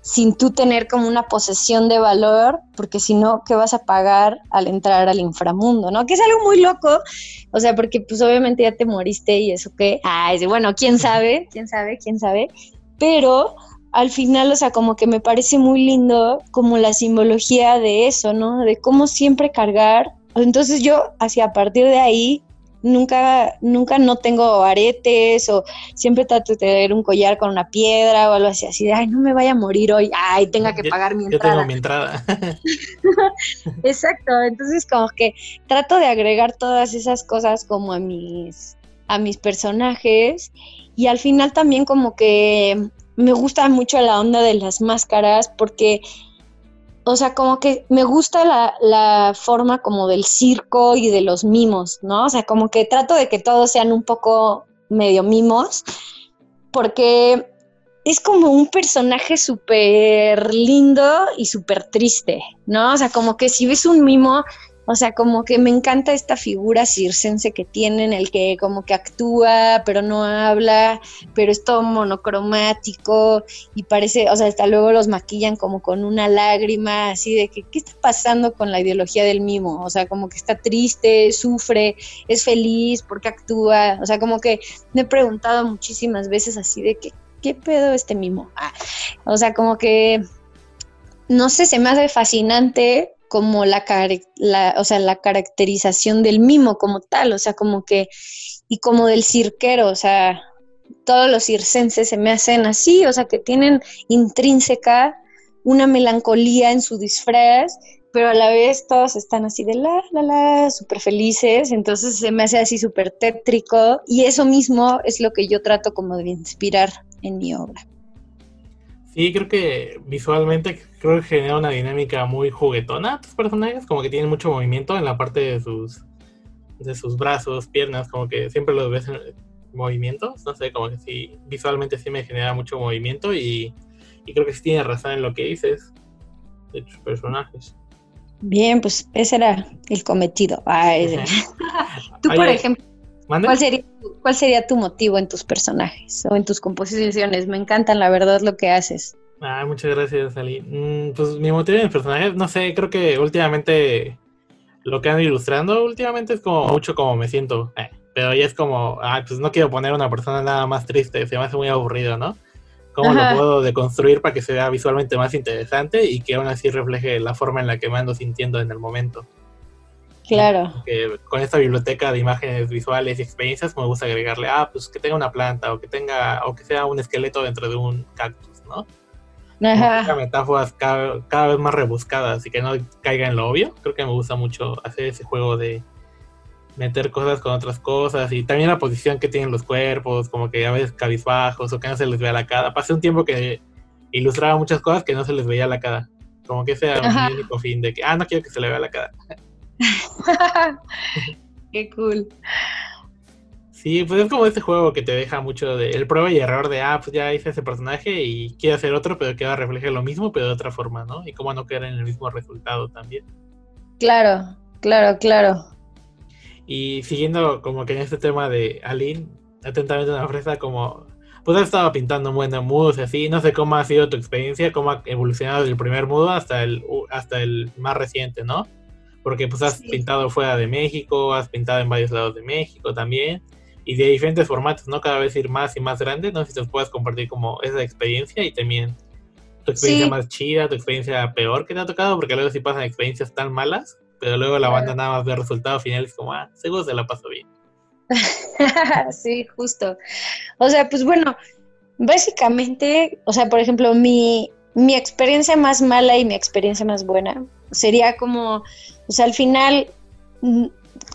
sin tú tener como una posesión de valor, porque si no, ¿qué vas a pagar al entrar al inframundo, no? Que es algo muy loco, o sea, porque pues obviamente ya te moriste y eso qué, ah, es de, bueno, quién sabe, quién sabe, quién sabe, pero al final, o sea, como que me parece muy lindo como la simbología de eso, ¿no? De cómo siempre cargar. Entonces yo, hacia a partir de ahí, nunca, nunca no tengo aretes o siempre trato de tener un collar con una piedra o algo así, así de, ay, no me vaya a morir hoy, ay, tenga que Yo- pagar mi Yo entrada. tengo mi entrada. Exacto, entonces como que trato de agregar todas esas cosas como a mis a mis personajes y al final también como que me gusta mucho la onda de las máscaras porque o sea, como que me gusta la, la forma como del circo y de los mimos, ¿no? O sea, como que trato de que todos sean un poco medio mimos, porque es como un personaje súper lindo y súper triste, ¿no? O sea, como que si ves un mimo, o sea, como que me encanta esta figura circense que tienen, el que como que actúa, pero no habla, pero es todo monocromático y parece, o sea, hasta luego los maquillan como con una lágrima, así de que, ¿qué está pasando con la ideología del mimo? O sea, como que está triste, sufre, es feliz, porque actúa? O sea, como que me he preguntado muchísimas veces así de que, ¿qué pedo este mimo? Ah, o sea, como que, no sé, se me hace fascinante como la, la, o sea, la caracterización del mimo como tal, o sea, como que, y como del cirquero, o sea, todos los circenses se me hacen así, o sea, que tienen intrínseca una melancolía en su disfraz, pero a la vez todos están así de la, la, la, súper felices, entonces se me hace así súper tétrico, y eso mismo es lo que yo trato como de inspirar en mi obra. Sí, creo que visualmente creo que genera una dinámica muy juguetona tus personajes, como que tienen mucho movimiento en la parte de sus de sus brazos, piernas, como que siempre los ves en movimientos, no sé, como que sí, visualmente sí me genera mucho movimiento y, y creo que sí tiene razón en lo que dices de tus personajes. Bien, pues ese era el cometido. Ay, Tú, por ejemplo, ¿mande? ¿cuál sería, ¿cuál sería tu motivo en tus personajes o en tus composiciones? Me encantan, la verdad, lo que haces. Ah, muchas gracias, Ali. Mm, pues mi motivo de personaje, no sé, creo que últimamente lo que ando ilustrando últimamente es como mucho como me siento. eh, pero ya es como, ah, pues no quiero poner una persona nada más triste, se me hace muy aburrido, ¿no? ¿Cómo Ajá. lo puedo deconstruir para que se vea visualmente más interesante y que aún así refleje la forma en la que me ando sintiendo en el momento? Claro. Que con esta biblioteca de imágenes visuales y experiencias me gusta agregarle, ah, pues que tenga una planta o que tenga, o que sea un esqueleto dentro de un cactus, ¿no? Ajá. metáforas cada, cada, vez más rebuscadas y que no caiga en lo obvio. Creo que me gusta mucho hacer ese juego de meter cosas con otras cosas y también la posición que tienen los cuerpos, como que a veces cabizbajos o que no se les vea la cara. Pasé un tiempo que ilustraba muchas cosas que no se les veía la cara. Como que ese era mi único fin de que, ah, no quiero que se le vea la cara. Qué cool. Sí, pues es como este juego que te deja mucho de el prueba y error de, ah, pues ya hice ese personaje y quiero hacer otro, pero que ahora refleje lo mismo, pero de otra forma, ¿no? Y cómo no quedar en el mismo resultado también. Claro, claro, claro. Y siguiendo como que en este tema de Aline, atentamente una fresa como, pues has estado pintando buenos mudos así, no sé cómo ha sido tu experiencia, cómo ha evolucionado desde el primer mudo hasta el, hasta el más reciente, ¿no? Porque pues has pintado fuera de México, has pintado en varios lados de México también, y de diferentes formatos, ¿no? Cada vez ir más y más grande, no sé si nos puedes compartir como esa experiencia y también tu experiencia más chida, tu experiencia peor que te ha tocado, porque luego si pasan experiencias tan malas, pero luego la banda nada más ve resultados finales como, ah, seguro se la pasó bien. sí, justo. O sea, pues bueno, básicamente, o sea, por ejemplo, mi, mi experiencia más mala y mi experiencia más buena sería como, o sea, al final, mm,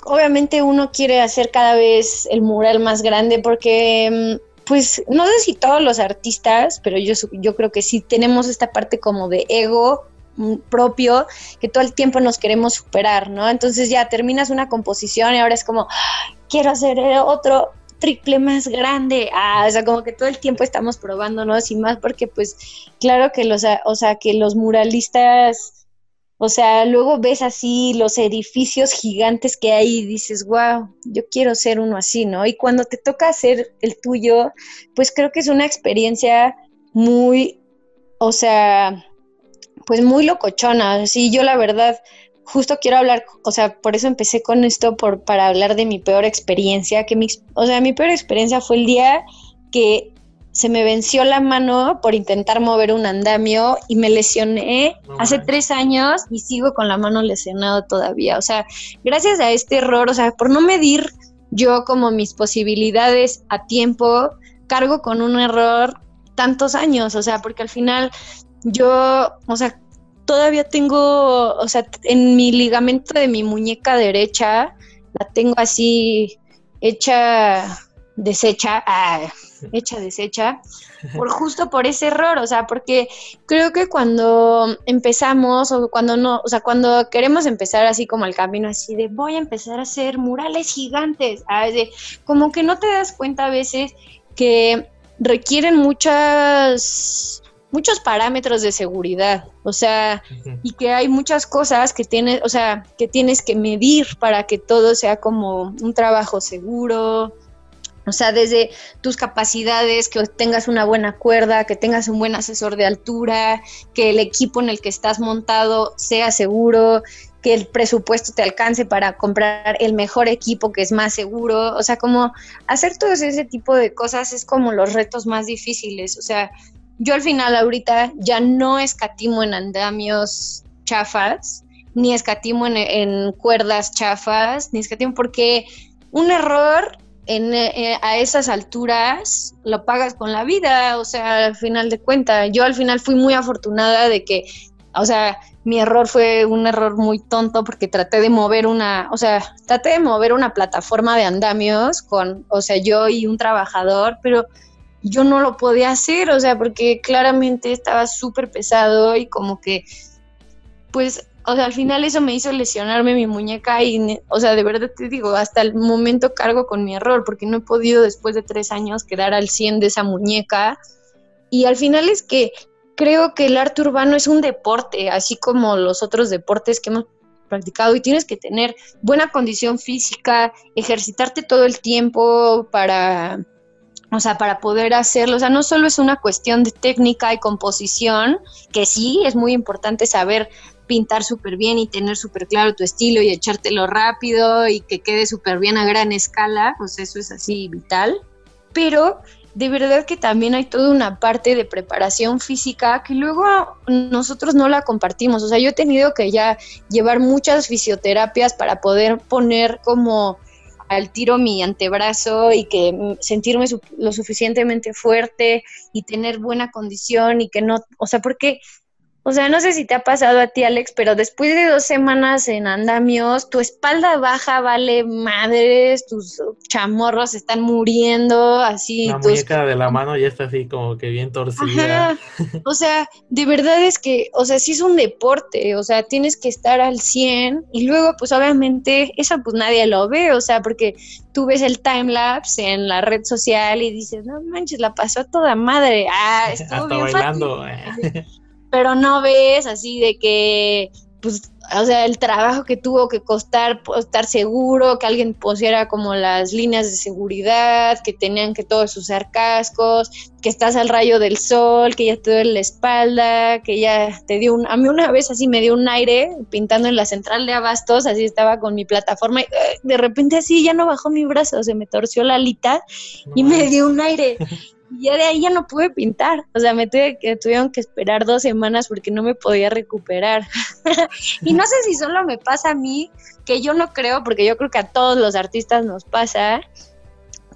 obviamente uno quiere hacer cada vez el mural más grande porque, mm, pues, no sé si todos los artistas, pero yo, yo creo que sí tenemos esta parte como de ego propio que todo el tiempo nos queremos superar, ¿no? Entonces ya terminas una composición y ahora es como, quiero hacer otro triple más grande, ah, o sea, como que todo el tiempo estamos probándonos y más porque pues claro que los, o sea, que los muralistas, o sea, luego ves así los edificios gigantes que hay y dices, wow, yo quiero ser uno así, ¿no? Y cuando te toca hacer el tuyo, pues creo que es una experiencia muy, o sea, pues muy locochona. Sí, yo la verdad, justo quiero hablar, o sea, por eso empecé con esto, por, para hablar de mi peor experiencia, que mi, o sea, mi peor experiencia fue el día que se me venció la mano por intentar mover un andamio y me lesioné hace tres años y sigo con la mano lesionada todavía. O sea, gracias a este error, o sea, por no medir yo como mis posibilidades a tiempo, cargo con un error tantos años, o sea, porque al final yo, o sea, todavía tengo, o sea, en mi ligamento de mi muñeca derecha, la tengo así hecha deshecha, ah, hecha deshecha, por justo por ese error, o sea, porque creo que cuando empezamos o cuando no, o sea, cuando queremos empezar así como el camino así de voy a empezar a hacer murales gigantes, ah, de, como que no te das cuenta a veces que requieren muchas muchos parámetros de seguridad, o sea, y que hay muchas cosas que tienes, o sea, que tienes que medir para que todo sea como un trabajo seguro, o sea, desde tus capacidades, que tengas una buena cuerda, que tengas un buen asesor de altura, que el equipo en el que estás montado sea seguro, que el presupuesto te alcance para comprar el mejor equipo que es más seguro. O sea, como hacer todo ese tipo de cosas es como los retos más difíciles. O sea, yo al final ahorita ya no escatimo en andamios chafas, ni escatimo en, cuerdas chafas, ni escatimo porque un error en, eh, a esas alturas lo pagas con la vida, o sea, al final de cuentas, yo al final fui muy afortunada de que, o sea, mi error fue un error muy tonto porque traté de mover una, o sea, traté de mover una plataforma de andamios con, o sea, yo y un trabajador, pero yo no lo podía hacer, o sea, porque claramente estaba súper pesado y como que, pues, o sea, al final eso me hizo lesionarme mi muñeca y, o sea, de verdad te digo, hasta el momento cargo con mi error, porque no he podido después de tres años quedar al 100 de esa muñeca. Y al final es que creo que el arte urbano es un deporte, así como los otros deportes que hemos practicado y tienes que tener buena condición física, ejercitarte todo el tiempo para o sea, para poder hacerlo, o sea, no solo es una cuestión de técnica y composición, que sí, es muy importante saber pintar súper bien y tener súper claro tu estilo y echártelo rápido y que quede súper bien a gran escala, pues eso es así vital, pero de verdad que también hay toda una parte de preparación física que luego nosotros no la compartimos. O sea, yo he tenido que ya llevar muchas fisioterapias para poder poner como al tiro mi antebrazo y que sentirme lo suficientemente fuerte y tener buena condición y que no, o sea, porque o sea, no sé si te ha pasado a ti, Alex, pero después de dos semanas en andamios, tu espalda baja, vale madres, tus chamorros están muriendo, así. La muñeca de la mano ya está así como que bien torcida. O sea, de verdad es que, o sea, sí es un deporte, o sea, tienes que estar al 100 y luego, pues obviamente, eso pues nadie lo ve, o sea, porque tú ves el timelapse en la red social y dices, no manches, la pasó a toda madre. Ah, estuvo Hasta bien bailando. Pero no ves así de que, pues, o sea, el trabajo que tuvo que costar pues, estar seguro, que alguien pusiera como las líneas de seguridad, que tenían que todos usar cascos, que estás al rayo del sol, que ya te duele la espalda, que ya te dio un... A mí una vez así me dio un aire pintando en la central de abastos, así estaba con mi plataforma y eh, de repente así ya no bajó mi brazo, se me torció la alita y me dio un aire. Y ya de ahí ya no pude pintar. O sea, me tuve que, tuvieron que esperar dos semanas porque no me podía recuperar. y no sé si solo me pasa a mí, que yo no creo, porque yo creo que a todos los artistas nos pasa,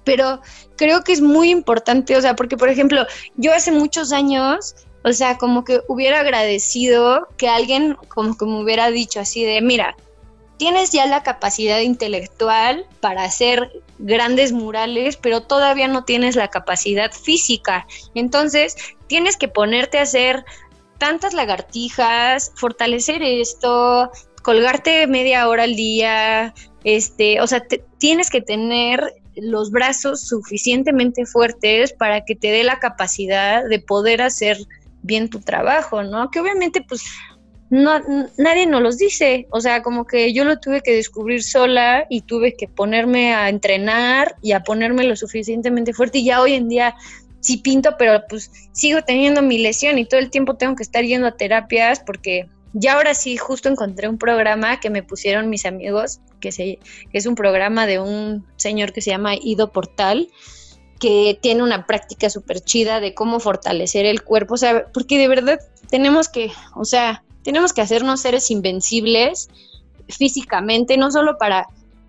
pero creo que es muy importante, o sea, porque por ejemplo, yo hace muchos años, o sea, como que hubiera agradecido que alguien como que me hubiera dicho así de, mira, tienes ya la capacidad intelectual para hacer grandes murales, pero todavía no tienes la capacidad física. Entonces, tienes que ponerte a hacer tantas lagartijas, fortalecer esto, colgarte media hora al día, este, o sea, tienes que tener los brazos suficientemente fuertes para que te dé la capacidad de poder hacer bien tu trabajo, ¿no? Que obviamente pues no, nadie nos los dice, o sea, como que yo lo tuve que descubrir sola y tuve que ponerme a entrenar y a ponerme lo suficientemente fuerte. Y ya hoy en día sí pinto, pero pues sigo teniendo mi lesión y todo el tiempo tengo que estar yendo a terapias porque ya ahora sí justo encontré un programa que me pusieron mis amigos, que, se, que es un programa de un señor que se llama Ido Portal, que tiene una práctica súper chida de cómo fortalecer el cuerpo, o sea, porque de verdad tenemos que, o sea, tenemos que hacernos seres invencibles físicamente, no solo para,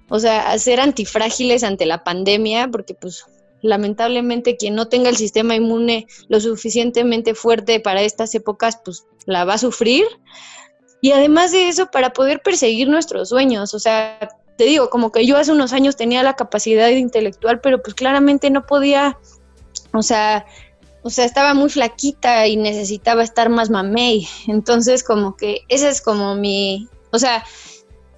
o sea, ser antifrágiles ante la pandemia, porque pues lamentablemente quien no tenga el sistema inmune lo suficientemente fuerte para estas épocas, pues la va a sufrir. Y además de eso, para poder perseguir nuestros sueños, o sea, te digo, como que yo hace unos años tenía la capacidad intelectual, pero pues claramente no podía, o sea, o sea, estaba muy flaquita y necesitaba estar más mamey. Entonces, como que esa es como mi, o sea,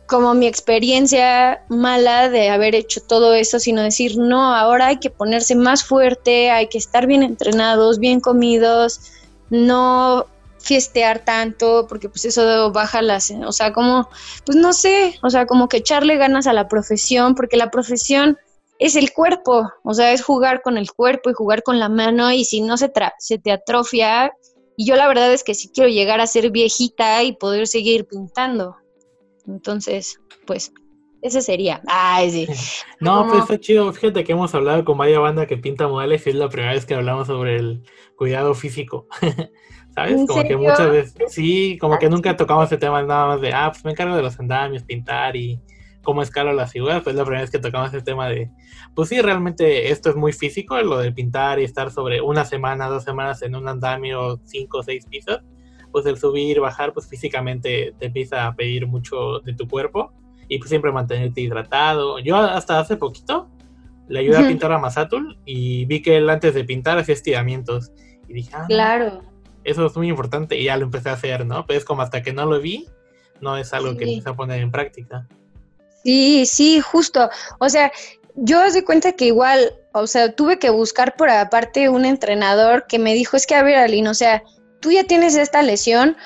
como mi experiencia mala de haber hecho todo eso, sino decir, no, ahora hay que ponerse más fuerte, hay que estar bien entrenados, bien comidos, no fiestear tanto, porque pues eso baja las, o sea, como, pues no sé, o sea, como que echarle ganas a la profesión, porque la profesión es el cuerpo, o sea, es jugar con el cuerpo y jugar con la mano y si no se, se te atrofia, y yo la verdad es que sí quiero llegar a ser viejita y poder seguir pintando. Entonces, pues, ese sería. Ay, sí. No, pues está chido. Fíjate que hemos hablado con vaya banda que pinta modales y es la primera vez que hablamos sobre el cuidado físico. ¿Sabes? Como que muchas veces, sí, como que nunca tocamos ese tema nada más de, ah, pues me encargo de los andamios, pintar y cómo escalo las figuras, pues la primera vez que tocamos el tema de, pues sí, realmente esto es muy físico, lo de pintar y estar sobre una semana, dos semanas en un andamio, cinco o seis pisos, pues el subir, bajar, pues físicamente te empieza a pedir mucho de tu cuerpo y pues siempre mantenerte hidratado. Yo hasta hace poquito le ayudé a pintar a Masatul y vi que él antes de pintar hacía estiramientos y dije, ah, claro. Eso es muy importante y ya lo empecé a hacer, ¿no? Pero es como hasta que no lo vi, no es algo que empecé a poner en práctica. Sí, sí, justo. O sea, yo doy cuenta que igual, o sea, tuve que buscar por aparte un entrenador que me dijo, es que a ver, Aline, o sea, tú ya tienes esta lesión,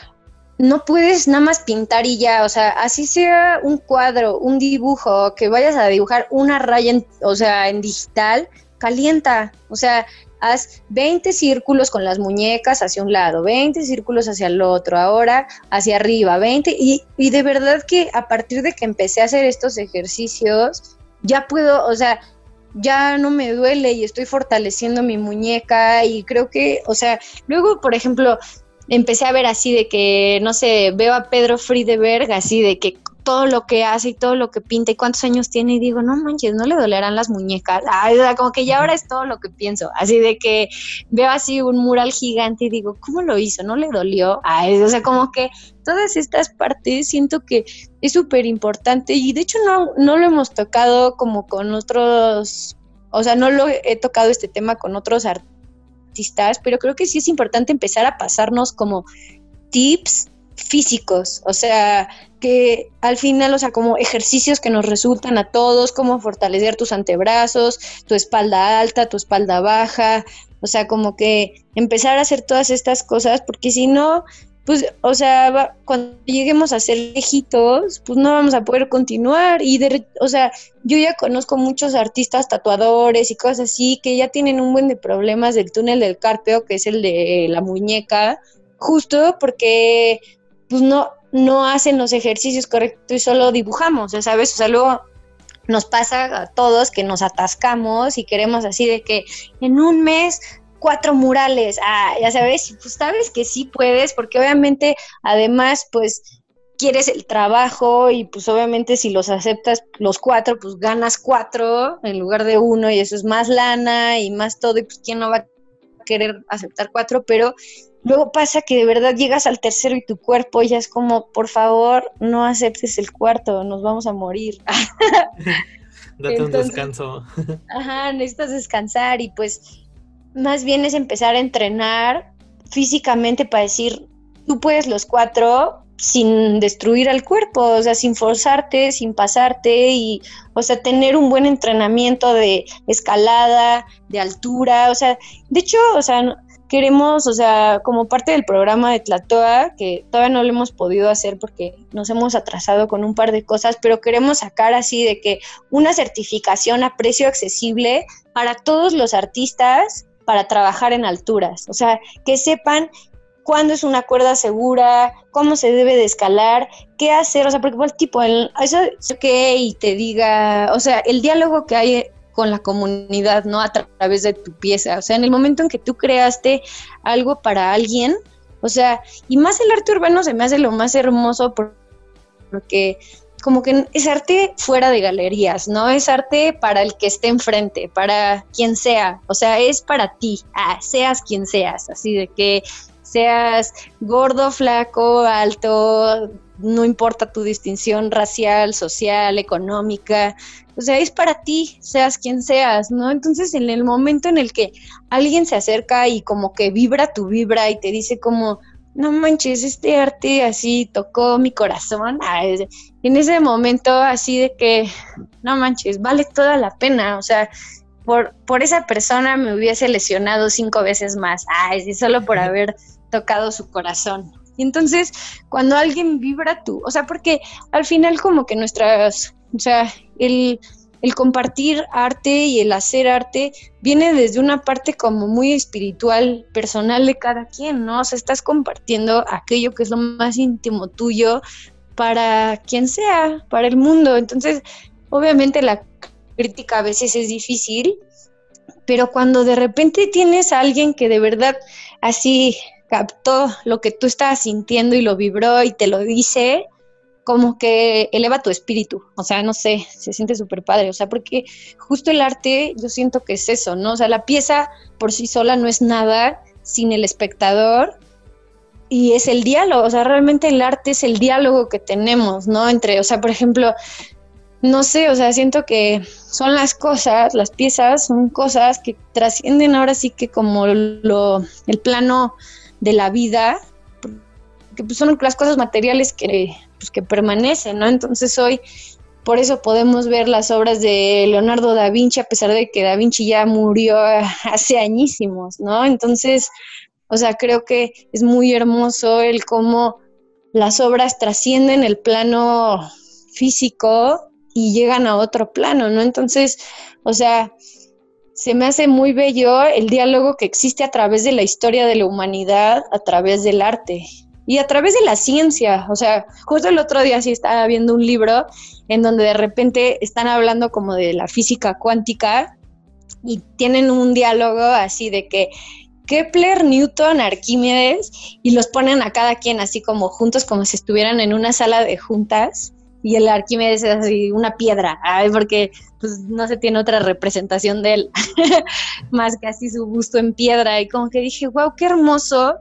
no puedes nada más pintar y ya, o sea, así sea un cuadro, un dibujo, que vayas a dibujar una raya, o sea, en digital, calienta, o sea, haz 20 círculos con las muñecas hacia un lado, 20 círculos hacia el otro, ahora hacia arriba, 20. Y, y de verdad que a partir de que empecé a hacer estos ejercicios, ya puedo, o sea, ya no me duele y estoy fortaleciendo mi muñeca y creo que, o sea, luego, por ejemplo, empecé a ver así de que, no sé, veo a Pedro Friedeberg así de que todo lo que hace y todo lo que pinta y cuántos años tiene y digo, no manches, no le dolerán las muñecas. Ay, como que ya ahora es todo lo que pienso. Así de que veo así un mural gigante y digo, ¿cómo lo hizo? ¿No le dolió? Ay, o sea, como que todas estas partes siento que es súper importante y de hecho no, no lo hemos tocado como con otros, o sea, no lo he tocado este tema con otros artistas, pero creo que sí es importante empezar a pasarnos como tips físicos, o sea, que al final, o sea, como ejercicios que nos resultan a todos, como fortalecer tus antebrazos, tu espalda alta, tu espalda baja, o sea, como que empezar a hacer todas estas cosas, porque si no, pues, o sea, cuando lleguemos a ser viejitos, pues no vamos a poder continuar. Y, de, o sea, yo ya conozco muchos artistas tatuadores y cosas así que ya tienen un buen de problemas del túnel del carpeo, que es el de la muñeca, justo porque pues no, no hacen los ejercicios correctos y solo dibujamos, ¿sabes? O sea, luego nos pasa a todos que nos atascamos y queremos así de que en un mes cuatro murales, ah, ya sabes, pues sabes que sí puedes, porque obviamente además pues quieres el trabajo y pues obviamente si los aceptas los cuatro, pues ganas cuatro en lugar de uno y eso es más lana y más todo y pues quién no va a querer aceptar cuatro, pero Luego pasa que de verdad llegas al tercero y tu cuerpo ya es como, por favor, no aceptes el cuarto, nos vamos a morir. Date un descanso. ajá, necesitas descansar y pues más bien es empezar a entrenar físicamente para decir, tú puedes los cuatro sin destruir al cuerpo, o sea, sin forzarte, sin pasarte y, o sea, tener un buen entrenamiento de escalada, de altura, o sea, de hecho, o sea, queremos, o sea, como parte del programa de Tlatoa, que todavía no lo hemos podido hacer porque nos hemos atrasado con un par de cosas, pero queremos sacar así de que una certificación a precio accesible para todos los artistas para trabajar en alturas, o sea, que sepan cuándo es una cuerda segura, cómo se debe de escalar, qué hacer, o sea, porque igual tipo, el, eso que y te diga, o sea, el diálogo que hay con la comunidad, ¿no? A través de tu pieza. O sea, en el momento en que tú creaste algo para alguien, o sea, y más el arte urbano se me hace lo más hermoso porque como que es arte fuera de galerías, ¿no? Es arte para el que esté enfrente, para quien sea, o sea, es para ti, ah, seas quien seas, así de que seas gordo, flaco, alto, no importa tu distinción racial, social, económica, o sea, es para ti, seas quien seas, ¿no? Entonces, en el momento en el que alguien se acerca y como que vibra tu vibra y te dice como, no manches, este arte así tocó mi corazón, ah, en ese momento así de que, no manches, vale toda la pena, o sea, por, por esa persona me hubiese lesionado cinco veces más, ay, solo por haber tocado su corazón. Y entonces, cuando alguien vibra tú, o sea, porque al final como que nuestras, o sea, el, compartir arte y el hacer arte viene desde una parte como muy espiritual, personal de cada quien, ¿no? O sea, estás compartiendo aquello que es lo más íntimo tuyo para quien sea, para el mundo. Entonces, obviamente la crítica a veces es difícil, pero cuando de repente tienes a alguien que de verdad así captó lo que tú estabas sintiendo y lo vibró y te lo dice, como que eleva tu espíritu, o sea, no sé, se siente súper padre, o sea, porque justo el arte yo siento que es eso, ¿no? O sea, la pieza por sí sola no es nada sin el espectador y es el diálogo, o sea, realmente el arte es el diálogo que tenemos, ¿no? Entre, o sea, por ejemplo, no sé, o sea, siento que son las cosas, las piezas son cosas que trascienden ahora sí que como lo, el plano de la vida, que pues, son las cosas materiales que, pues, que permanecen, ¿no? Entonces hoy, por eso podemos ver las obras de Leonardo da Vinci, a pesar de que da Vinci ya murió hace añísimos, ¿no? Entonces, o sea, creo que es muy hermoso el cómo las obras trascienden el plano físico y llegan a otro plano, ¿no? Entonces, o sea, se me hace muy bello el diálogo que existe a través de la historia de la humanidad, a través del arte y a través de la ciencia. O sea, justo el otro día sí estaba viendo un libro en donde de repente están hablando como de la física cuántica y tienen un diálogo así de que Kepler, Newton, Arquímedes y los ponen a cada quien así como juntos como si estuvieran en una sala de juntas y el Arquímedes es así una piedra, ay, porque pues no se tiene otra representación de él más que así su busto en piedra y como que dije, wow, qué hermoso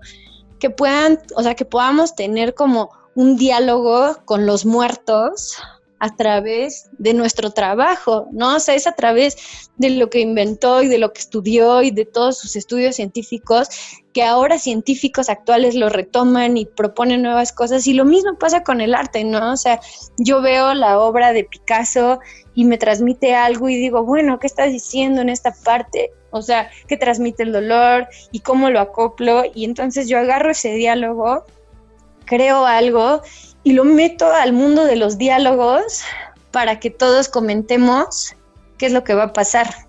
que puedan, o sea, que podamos tener como un diálogo con los muertos a través de nuestro trabajo, ¿no? O sea, es a través de lo que inventó y de lo que estudió y de todos sus estudios científicos, que ahora científicos actuales lo retoman y proponen nuevas cosas. Y lo mismo pasa con el arte, ¿no? O sea, yo veo la obra de Picasso y me transmite algo y digo, bueno, ¿qué estás diciendo en esta parte? O sea, ¿qué transmite el dolor y cómo lo acoplo? Y entonces yo agarro ese diálogo, creo algo y lo meto al mundo de los diálogos para que todos comentemos qué es lo que va a pasar.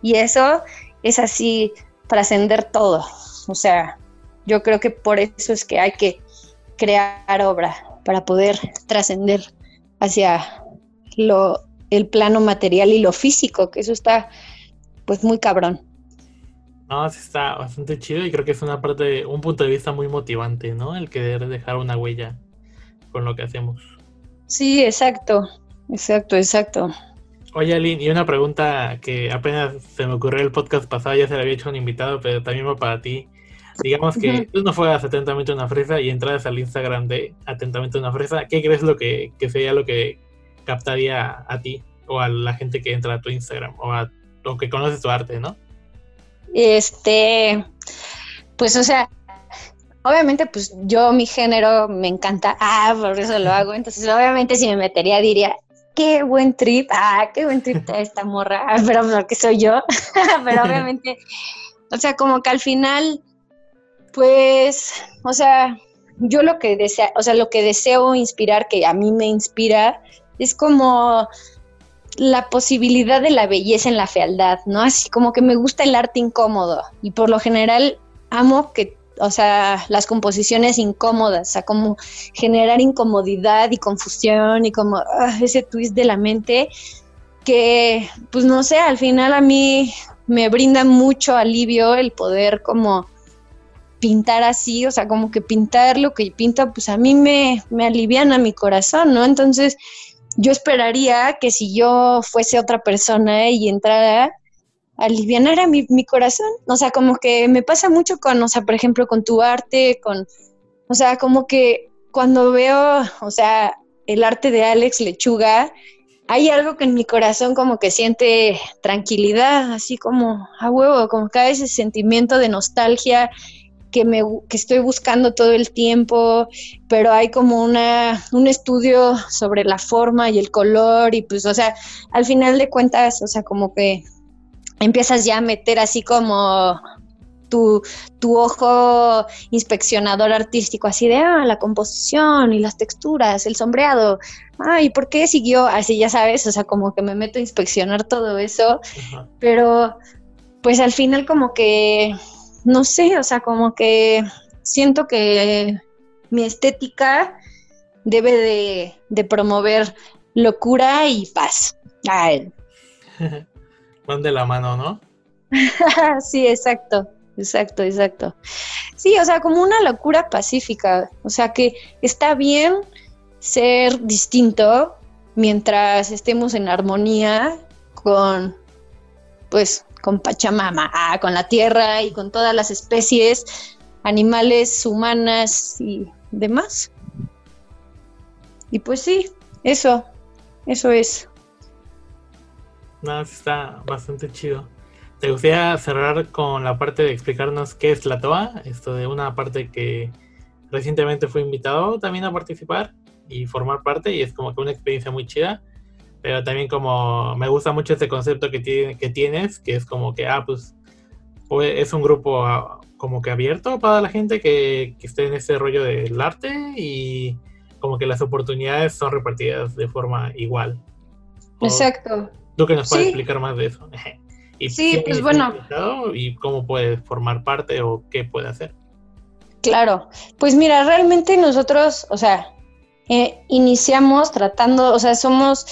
Y eso es así, trascender todo. O sea, yo creo que por eso es que hay que crear obra, para poder trascender hacia lo, el plano material y lo físico, que eso está pues muy cabrón. No, sí está bastante chido y creo que es una parte, un punto de vista muy motivante, ¿no? El querer dejar una huella con lo que hacemos. Sí, exacto, exacto, exacto. Oye, Aline, y una pregunta que apenas se me ocurrió el podcast pasado, ya se le había hecho un invitado, pero también va para ti. Digamos que tú no fueras atentamente una fresa y entras al Instagram de atentamente una fresa, ¿qué crees lo que, sería lo que captaría a ti o a la gente que entra a tu Instagram o a o que conoce tu arte, ¿no? Este, pues o sea, obviamente, pues yo mi género me encanta, ah, por eso lo hago, entonces obviamente si me metería diría, qué buen trip, ah, qué buen trip esta morra, ah, pero porque soy yo, pero obviamente, o sea, como que al final, pues, o sea, yo lo que deseo, o sea, lo que deseo inspirar, que a mí me inspira, es como la posibilidad de la belleza en la fealdad, ¿no? Así como que me gusta el arte incómodo y por lo general amo que o sea, las composiciones incómodas, o sea, como generar incomodidad y confusión y como ah, ese twist de la mente que, pues no sé, al final a mí me brinda mucho alivio el poder como pintar así, o sea, como que pintar lo que pinto, pues a mí me, me aliviana mi corazón, ¿no? Entonces, yo esperaría que si yo fuese otra persona y entrara aliviar a mi, mi corazón. O sea, como que me pasa mucho con, o sea, por ejemplo, con tu arte, con, o sea, como que cuando veo, o sea, el arte de Alex Lechuga, hay algo que en mi corazón como que siente tranquilidad, así como a huevo, como cada ese sentimiento de nostalgia que me que estoy buscando todo el tiempo, pero hay como una un estudio sobre la forma y el color y pues o sea, al final de cuentas, o sea, como que empiezas ya a meter así como tu, tu, ojo inspeccionador artístico, así de, ah, la composición y las texturas, el sombreado, ay, ¿por qué siguió? Así ya sabes, o sea, como que me meto a inspeccionar todo eso, pero pues al final como que, no sé, o sea, como que siento que mi estética debe de, de promover locura y paz. Ay. van de la mano, ¿no? sí, exacto, exacto, exacto. Sí, o sea, como una locura pacífica, o sea que está bien ser distinto mientras estemos en armonía con, pues, con Pachamama, ah, con la tierra y con todas las especies animales, humanas y demás. Y pues sí, eso, eso es. No, está bastante chido. ¿Te gustaría cerrar con la parte de explicarnos qué es la TOA? Esto de una parte que recientemente fue invitado también a participar y formar parte y es como que una experiencia muy chida. Pero también como me gusta mucho este concepto que, tiene, que tienes, que es como que, ah, pues, es un grupo ah, como que abierto para la gente que, que esté en ese rollo del arte y como que las oportunidades son repartidas de forma igual. Exacto. ¿Tú que nos puedes explicar más de eso? y sí, pues bueno. ¿Y cómo puede formar parte o qué puede hacer? Claro, pues mira, realmente nosotros, o sea, eh, iniciamos tratando, o sea, somos,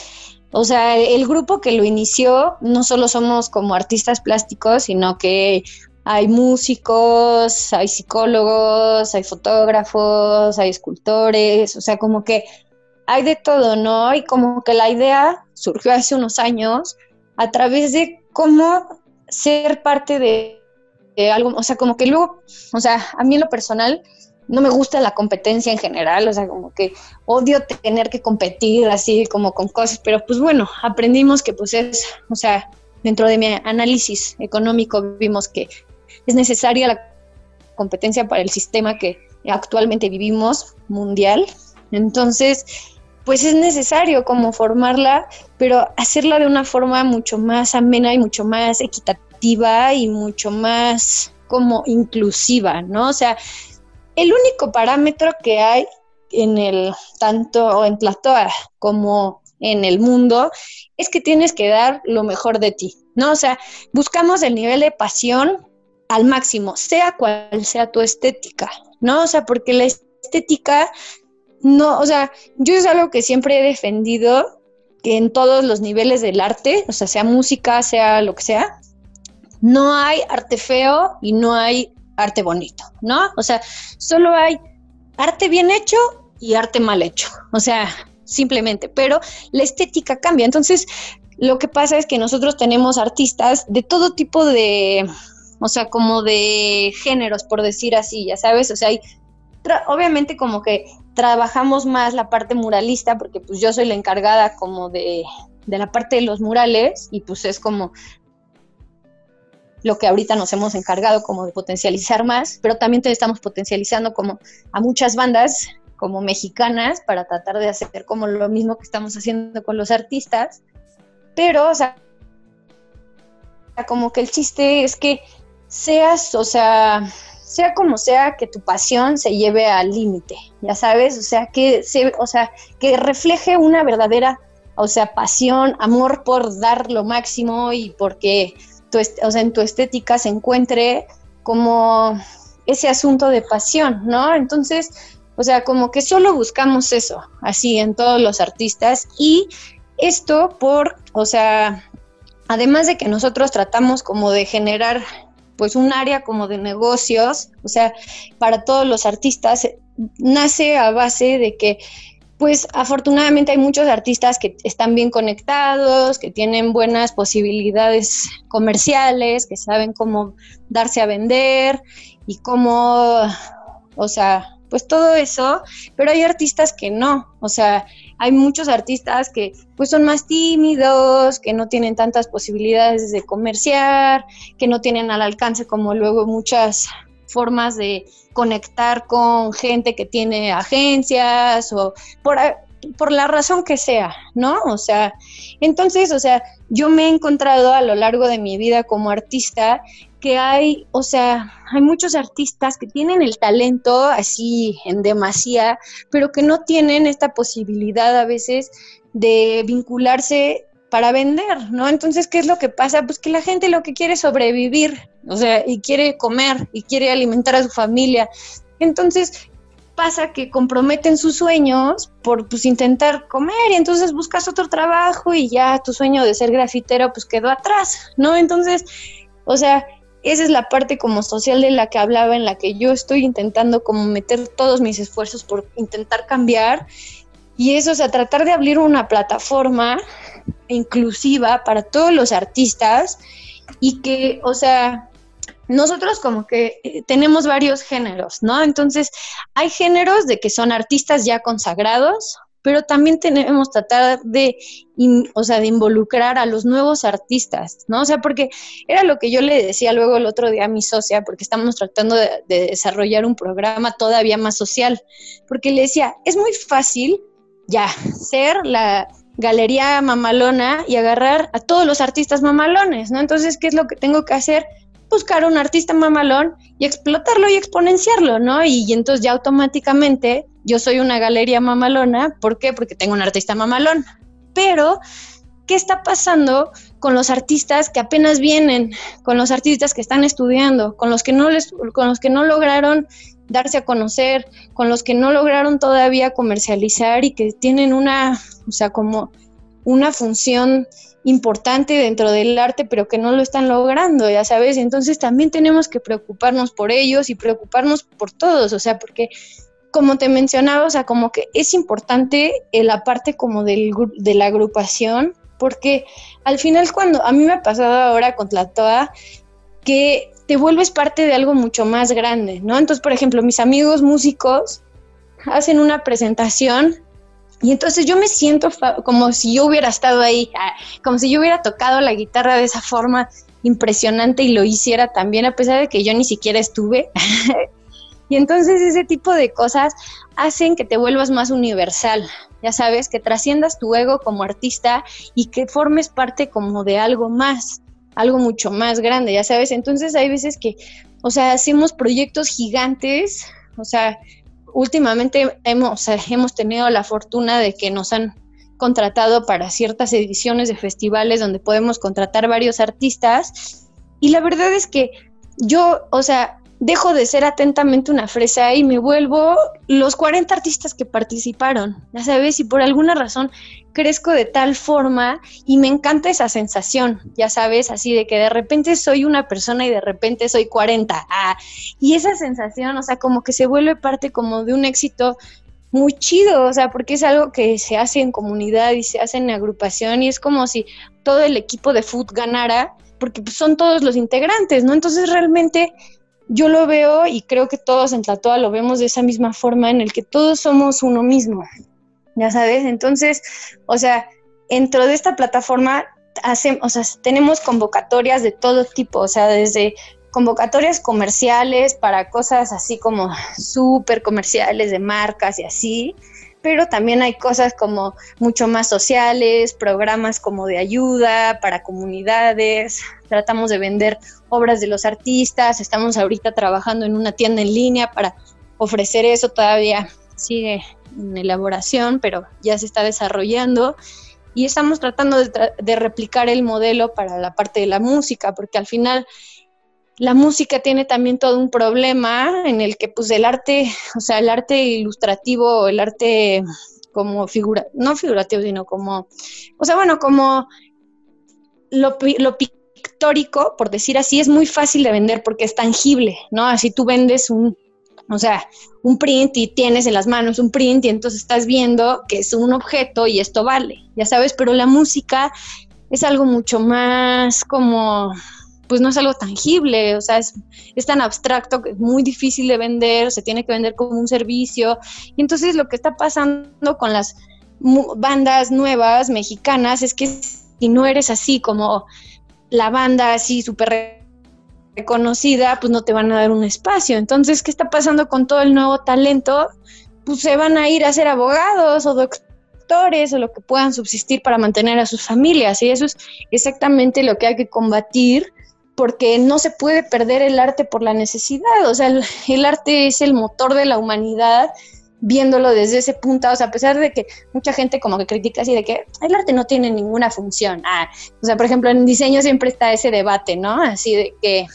o sea, el grupo que lo inició, no solo somos como artistas plásticos, sino que hay músicos, hay psicólogos, hay fotógrafos, hay escultores, o sea, como que hay de todo, ¿no? Y como que la idea surgió hace unos años a través de cómo ser parte de, algo, o sea, como que luego, o sea, a mí en lo personal no me gusta la competencia en general, o sea, como que odio tener que competir así como con cosas, pero pues bueno, aprendimos que pues es, o sea, dentro de mi análisis económico vimos que es necesaria la competencia para el sistema que actualmente vivimos mundial. Entonces, pues es necesario como formarla, pero hacerla de una forma mucho más amena y mucho más equitativa y mucho más como inclusiva, ¿no? O sea, el único parámetro que hay en el tanto en Platoa como en el mundo es que tienes que dar lo mejor de ti, ¿no? O sea, buscamos el nivel de pasión al máximo, sea cual sea tu estética, ¿no? O sea, porque la estética no, o sea, yo es algo que siempre he defendido que en todos los niveles del arte, o sea, sea música, sea lo que sea, no hay arte feo y no hay arte bonito, ¿no? O sea, solo hay arte bien hecho y arte mal hecho, o sea, simplemente, pero la estética cambia. Entonces, lo que pasa es que nosotros tenemos artistas de todo tipo de, o sea, como de géneros, por decir así, ya sabes, o sea, hay, obviamente como que trabajamos más la parte muralista, porque pues yo soy la encargada como de, de la parte de los murales y pues es como lo que ahorita nos hemos encargado como de potencializar más, pero también te estamos potencializando como a muchas bandas como mexicanas para tratar de hacer como lo mismo que estamos haciendo con los artistas, pero o sea, como que el chiste es que seas, o sea, sea como sea, que tu pasión se lleve al límite, ya sabes, o sea, que se, o sea, que refleje una verdadera, o sea, pasión, amor por dar lo máximo y porque o sea, en tu estética se encuentre como ese asunto de pasión, ¿no? Entonces, o sea, como que solo buscamos eso, así en todos los artistas y esto por, o sea, además de que nosotros tratamos como de generar pues un área como de negocios, o sea, para todos los artistas, nace a base de que pues afortunadamente hay muchos artistas que están bien conectados, que tienen buenas posibilidades comerciales, que saben cómo darse a vender y cómo, o sea, pues todo eso, pero hay artistas que no, o sea, hay muchos artistas que pues son más tímidos, que no tienen tantas posibilidades de comerciar, que no tienen al alcance como luego muchas formas de conectar con gente que tiene agencias o por, por la razón que sea, ¿no? O sea, entonces, o sea, yo me he encontrado a lo largo de mi vida como artista que hay, o sea, hay muchos artistas que tienen el talento así en demasía, pero que no tienen esta posibilidad a veces de vincularse para vender, ¿no? Entonces, ¿qué es lo que pasa? Pues que la gente lo que quiere es sobrevivir, o sea, y quiere comer y quiere alimentar a su familia. Entonces, pasa que comprometen sus sueños por pues intentar comer y entonces buscas otro trabajo y ya tu sueño de ser grafitero pues quedó atrás, ¿no? Entonces, o sea, esa es la parte como social de la que hablaba, en la que yo estoy intentando como meter todos mis esfuerzos por intentar cambiar. Y eso, o sea, tratar de abrir una plataforma inclusiva para todos los artistas y que, o sea, nosotros como que eh, tenemos varios géneros, ¿no? Entonces, hay géneros de que son artistas ya consagrados, pero también tenemos que tratar de, o sea, de involucrar a los nuevos artistas, ¿no? O sea, porque era lo que yo le decía luego el otro día a mi socia, porque estamos tratando de, desarrollar un programa todavía más social, porque le decía, es muy fácil ya ser la galería mamalona y agarrar a todos los artistas mamalones, ¿no? Entonces, ¿qué es lo que tengo que hacer? Buscar un artista mamalón y explotarlo y exponenciarlo, ¿no? y entonces ya automáticamente yo soy una galería mamalona, ¿por qué? Porque tengo un artista mamalón. Pero, ¿qué está pasando con los artistas que apenas vienen, con los artistas que están estudiando, con los que no les, con los que no lograron darse a conocer, con los que no lograron todavía comercializar y que tienen una, o sea, como una función importante dentro del arte, pero que no lo están logrando, ya sabes. Entonces también tenemos que preocuparnos por ellos y preocuparnos por todos, o sea, porque como te mencionaba, o sea, como que es importante la parte como del, de la agrupación, porque al final cuando a mí me ha pasado ahora con Tlatoa, que te vuelves parte de algo mucho más grande, ¿no? Entonces, por ejemplo, mis amigos músicos hacen una presentación y entonces yo me siento como si yo hubiera estado ahí, ah, como si yo hubiera tocado la guitarra de esa forma impresionante y lo hiciera también, a pesar de que yo ni siquiera estuve. y entonces ese tipo de cosas hacen que te vuelvas más universal, ya sabes, que trasciendas tu ego como artista y que formes parte como de algo más, algo mucho más grande, ya sabes. Entonces hay veces que, o sea, hacemos proyectos gigantes, o sea, últimamente hemos, tenido la fortuna de que nos han contratado para ciertas ediciones de festivales donde podemos contratar varios artistas. Y la verdad es que yo, o sea, dejo de ser atentamente una fresa y me vuelvo los 40 artistas que participaron, ya sabes, y por alguna razón crezco de tal forma y me encanta esa sensación, ya sabes, así de que de repente soy una persona y de repente soy 40. Ah, y esa sensación, o sea, como que se vuelve parte como de un éxito muy chido, o sea, porque es algo que se hace en comunidad y se hace en agrupación y es como si todo el equipo de foot ganara, porque pues, son todos los integrantes, ¿no? Entonces realmente yo lo veo y creo que todos en Tlatoa lo vemos de esa misma forma en el que todos somos uno mismo, ya sabes, entonces, o sea, dentro de esta plataforma hacemos, o sea, tenemos convocatorias de todo tipo, o sea, desde convocatorias comerciales para cosas así como súper comerciales de marcas y así, pero también hay cosas como mucho más sociales, programas como de ayuda para comunidades, tratamos de vender obras de los artistas, estamos ahorita trabajando en una tienda en línea para ofrecer eso, todavía sigue en elaboración, pero ya se está desarrollando. Y estamos tratando de, de replicar el modelo para la parte de la música, porque al final la música tiene también todo un problema en el que pues el arte, o sea, el arte ilustrativo, el arte como figura, no figurativo, sino como, o sea, bueno, como lo, lo pictórico, por decir así, es muy fácil de vender porque es tangible, ¿no? Así tú vendes un, o sea, un print y tienes en las manos un print y entonces estás viendo que es un objeto y esto vale, ya sabes, pero la música es algo mucho más como pues no es algo tangible, o sea, es, tan abstracto que es muy difícil de vender, se tiene que vender como un servicio. Y entonces lo que está pasando con las bandas nuevas mexicanas es que si no eres así como la banda así súper reconocida, pues no te van a dar un espacio. Entonces, ¿qué está pasando con todo el nuevo talento? Pues se van a ir a ser abogados o doctores o lo que puedan subsistir para mantener a sus familias. Y eso es exactamente lo que hay que combatir porque no se puede perder el arte por la necesidad, o sea, el, arte es el motor de la humanidad, viéndolo desde ese punto, o sea, a pesar de que mucha gente como que critica así de que el arte no tiene ninguna función, ah, o sea, por ejemplo, en diseño siempre está ese debate, ¿no? Así de que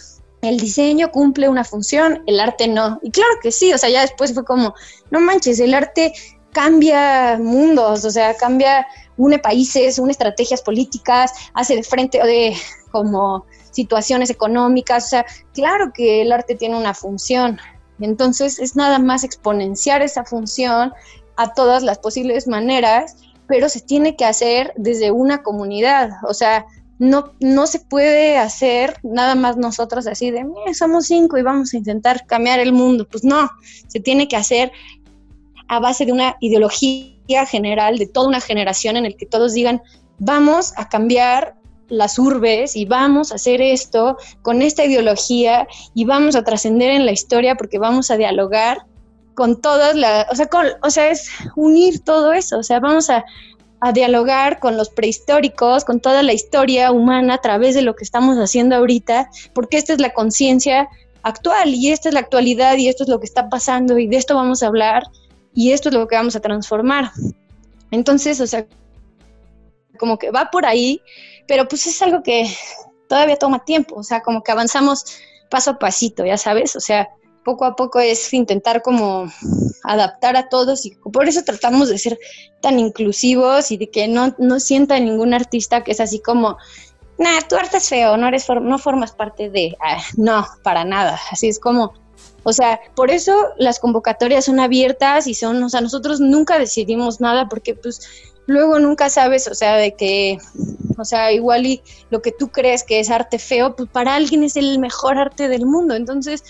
el diseño cumple una función, el arte no, y claro que sí, o sea, ya después fue como, no manches, el arte cambia mundos, o sea, cambia, une países, une estrategias políticas, hace de frente o de como situaciones económicas, o sea, claro que el arte tiene una función, entonces es nada más exponenciar esa función a todas las posibles maneras, pero se tiene que hacer desde una comunidad, o sea, no, no se puede hacer nada más nosotros así de, somos cinco y vamos a intentar cambiar el mundo, pues no, se tiene que hacer a base de una ideología general de toda una generación en el que todos digan, vamos a cambiar las urbes y vamos a hacer esto con esta ideología y vamos a trascender en la historia porque vamos a dialogar con todas las, o sea, o sea, es unir todo eso, o sea, vamos a, a dialogar con los prehistóricos, con toda la historia humana a través de lo que estamos haciendo ahorita, porque esta es la conciencia actual y esta es la actualidad y esto es lo que está pasando y de esto vamos a hablar y esto es lo que vamos a transformar. Entonces, o sea, como que va por ahí pero pues es algo que todavía toma tiempo, o sea, como que avanzamos paso a pasito, ya sabes, o sea, poco a poco es intentar como adaptar a todos y por eso tratamos de ser tan inclusivos y de que no, no sienta ningún artista que es así como, nah, tu arte es feo, no, eres no formas parte de, ah, no, para nada, así es como, o sea, por eso las convocatorias son abiertas y son, o sea, nosotros nunca decidimos nada porque pues luego nunca sabes, o sea, de que, o sea, igual y lo que tú crees que es arte feo, pues para alguien es el mejor arte del mundo. Entonces,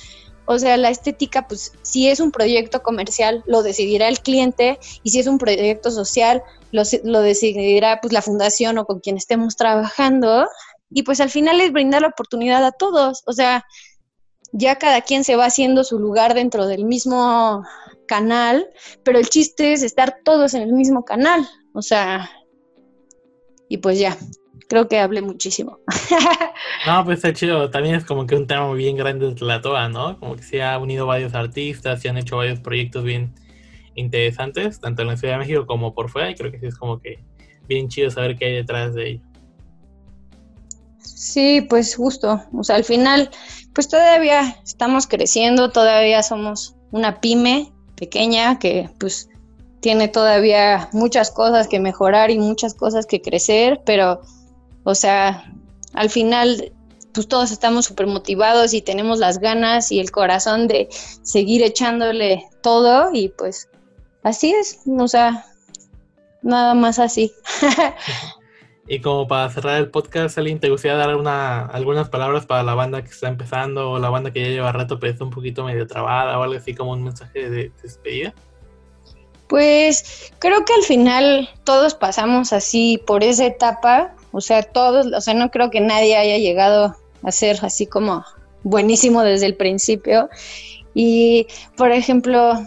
o sea, la estética, pues si es un proyecto comercial, lo decidirá el cliente y si es un proyecto social, lo, decidirá pues la fundación o con quien estemos trabajando. Y pues al final es brindar la oportunidad a todos. O sea, ya cada quien se va haciendo su lugar dentro del mismo canal, pero el chiste es estar todos en el mismo canal. O sea, y pues ya, creo que hablé muchísimo. no, pues está chido. También es como que un tema bien grande de la toa, ¿no? Como que se ha unido varios artistas, se han hecho varios proyectos bien interesantes, tanto en la Ciudad de México como por fuera, y creo que sí es como que bien chido saber qué hay detrás de ello. Sí, pues justo. O sea, al final, pues todavía estamos creciendo, todavía somos una pyme pequeña que pues tiene todavía muchas cosas que mejorar y muchas cosas que crecer, pero, o sea, al final, pues todos estamos súper motivados y tenemos las ganas y el corazón de seguir echándole todo y pues así es, o sea, nada más así. y como para cerrar el podcast, Aline, ¿te gustaría dar una, algunas palabras para la banda que está empezando o la banda que ya lleva rato pero está un poquito medio trabada o algo así como un mensaje de despedida? Pues creo que al final todos pasamos así por esa etapa, o sea, todos, o sea, no creo que nadie haya llegado a ser así como buenísimo desde el principio. Y, por ejemplo,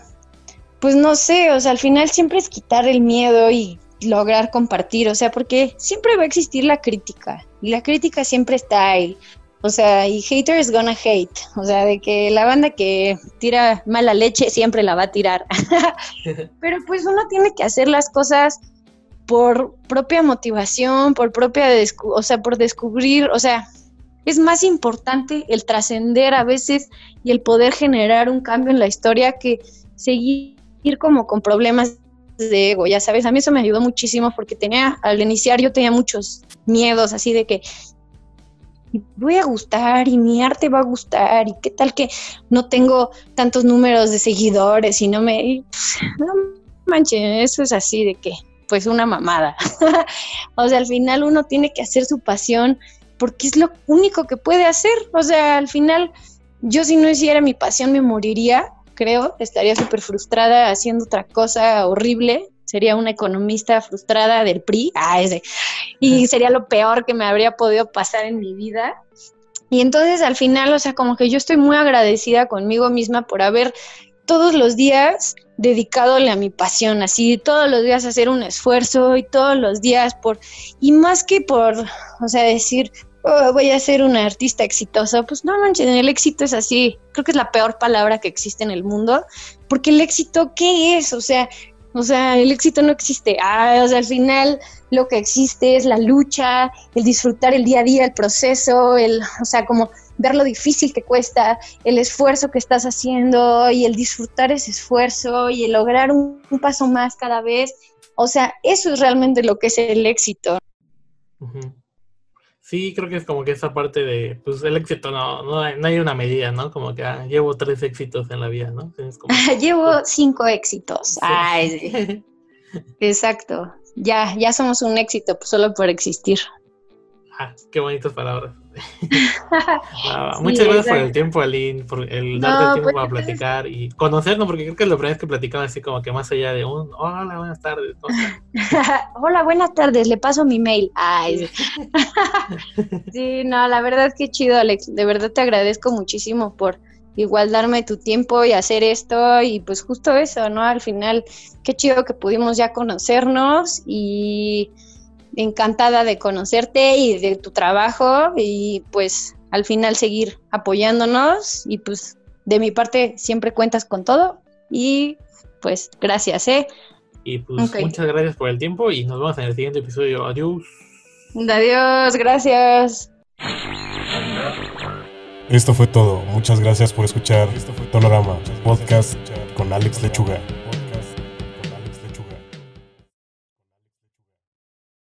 pues no sé, o sea, al final siempre es quitar el miedo y lograr compartir, o sea, porque siempre va a existir la crítica y la crítica siempre está ahí. O sea, y haters gonna hate. O sea, de que la banda que tira mala leche siempre la va a tirar. Pero pues uno tiene que hacer las cosas por propia motivación, por propia, o sea, por descubrir, o sea, es más importante el trascender a veces y el poder generar un cambio en la historia que seguir como con problemas de ego, ya sabes, a mí eso me ayudó muchísimo porque tenía, al iniciar yo tenía muchos miedos así de que voy a gustar y mi arte va a gustar y qué tal que no tengo tantos números de seguidores y no me... no manches, eso es así de que, pues una mamada. o sea, al final uno tiene que hacer su pasión porque es lo único que puede hacer. O sea, al final yo si no hiciera mi pasión me moriría, creo, estaría súper frustrada haciendo otra cosa horrible sería una economista frustrada del PRI, ah, ese, y sería lo peor que me habría podido pasar en mi vida. Y entonces al final, o sea, como que yo estoy muy agradecida conmigo misma por haber todos los días dedicadole a mi pasión, así todos los días hacer un esfuerzo y todos los días por, y más que por, o sea, decir, oh, voy a ser una artista exitosa, pues no manches, el éxito es así, creo que es la peor palabra que existe en el mundo, porque el éxito, ¿qué es? O sea, o sea, el éxito no existe. Ah, o sea, al final lo que existe es la lucha, el disfrutar el día a día, el proceso, el, o sea, como ver lo difícil que cuesta, el esfuerzo que estás haciendo y el disfrutar ese esfuerzo y el lograr un, paso más cada vez. O sea, eso es realmente lo que es el éxito. Sí, creo que es como que esa parte de, pues el éxito no, no, hay, una medida, ¿no? Como que ah, llevo tres éxitos en la vida, ¿no? llevo cinco éxitos. Ay, Exacto. Ya, ya somos un éxito pues, solo por existir. Ah, qué bonitas palabras. muchas gracias por el tiempo, Aline, por el darte el tiempo pues, para platicar y conocernos, porque creo que es lo primero que platicamos así como que más allá de un hola, buenas tardes. hola, buenas tardes, le paso mi mail. Ay, sí, no, la verdad que chido, Alex. De verdad te agradezco muchísimo por igual darme tu tiempo y hacer esto y pues justo eso, ¿no? Al final, qué chido que pudimos ya conocernos y encantada de conocerte y de tu trabajo y pues al final seguir apoyándonos y pues de mi parte siempre cuentas con todo y pues gracias, ¿eh? Y pues muchas gracias por el tiempo y nos vemos en el siguiente episodio. Adiós. Adiós, gracias. Esto fue todo. Muchas gracias por escuchar Tonorama Podcast con Alex Lechuga.